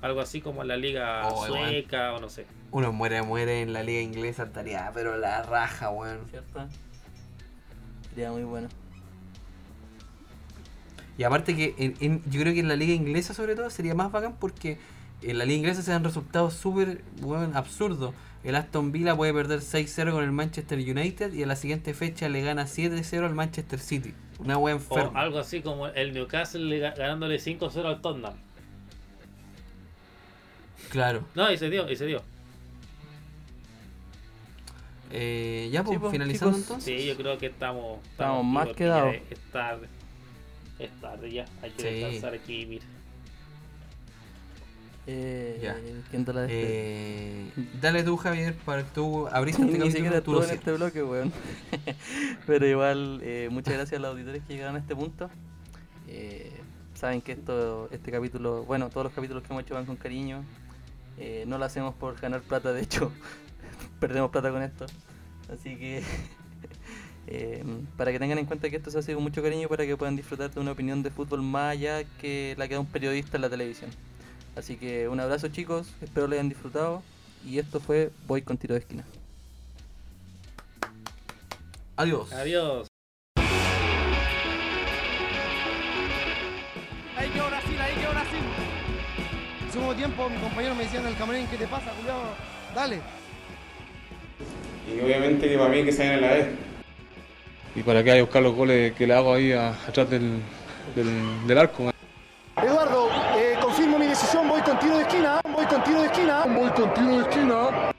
algo así como en la liga Oh, sueca o no sé Uno muere, muere en la liga inglesa, estaría, pero la raja, weón. ¿Cierto? Sería muy bueno. Y aparte que en- en- yo creo que en la liga inglesa sobre todo sería más bacán porque en la liga inglesa se dan resultados súper weón, absurdos. El Aston Villa puede perder 6-0 con el Manchester United y en la siguiente fecha le gana 7-0 al Manchester City. Una O enferma. algo así como el Newcastle le ga- ganándole 5-0 al Tottenham. Claro. No, y se dio, y se dio. Eh, ya, pues, Sí, pues, finalizando chicos. entonces. Sí, yo creo que estamos. Estamos más aquí que porque ya dados. Es tarde. Es tarde ya. Hay que Sí. descansar aquí, mira. Eh, Ya. ¿Quién te la? Eh, dale tú, Javier, para que tú abriste (laughs) este Ni capítulo, siquiera tú en este bloque, weón. (laughs) Pero igual, eh, muchas gracias a los auditores que llegaron a este punto. Eh, saben que esto, este capítulo, bueno, todos los capítulos que hemos hecho van con cariño. Eh, no lo hacemos por ganar plata, de hecho, (laughs) perdemos plata con esto. Así que, eh, para que tengan en cuenta que esto se hace con mucho cariño para que puedan disfrutar de una opinión de fútbol más allá que la que da un periodista en la televisión. Así que un abrazo chicos, espero lo hayan disfrutado. Y esto fue Voy con tiro de esquina. Adiós. Adiós. Ahí quedó Brasil, ahí quedó Brasil. Segundo tiempo, mi compañero me decía en el camarín, ¿qué te pasa, Julián? Dale. Y obviamente que para mí que se a la vez. Y para que vaya a buscar los goles que le hago ahí a- atrás del, del, del arco. Eduardo, eh, confirmo mi decisión, voy con tiro de esquina, voy con tiro de esquina. Voy con tiro de esquina.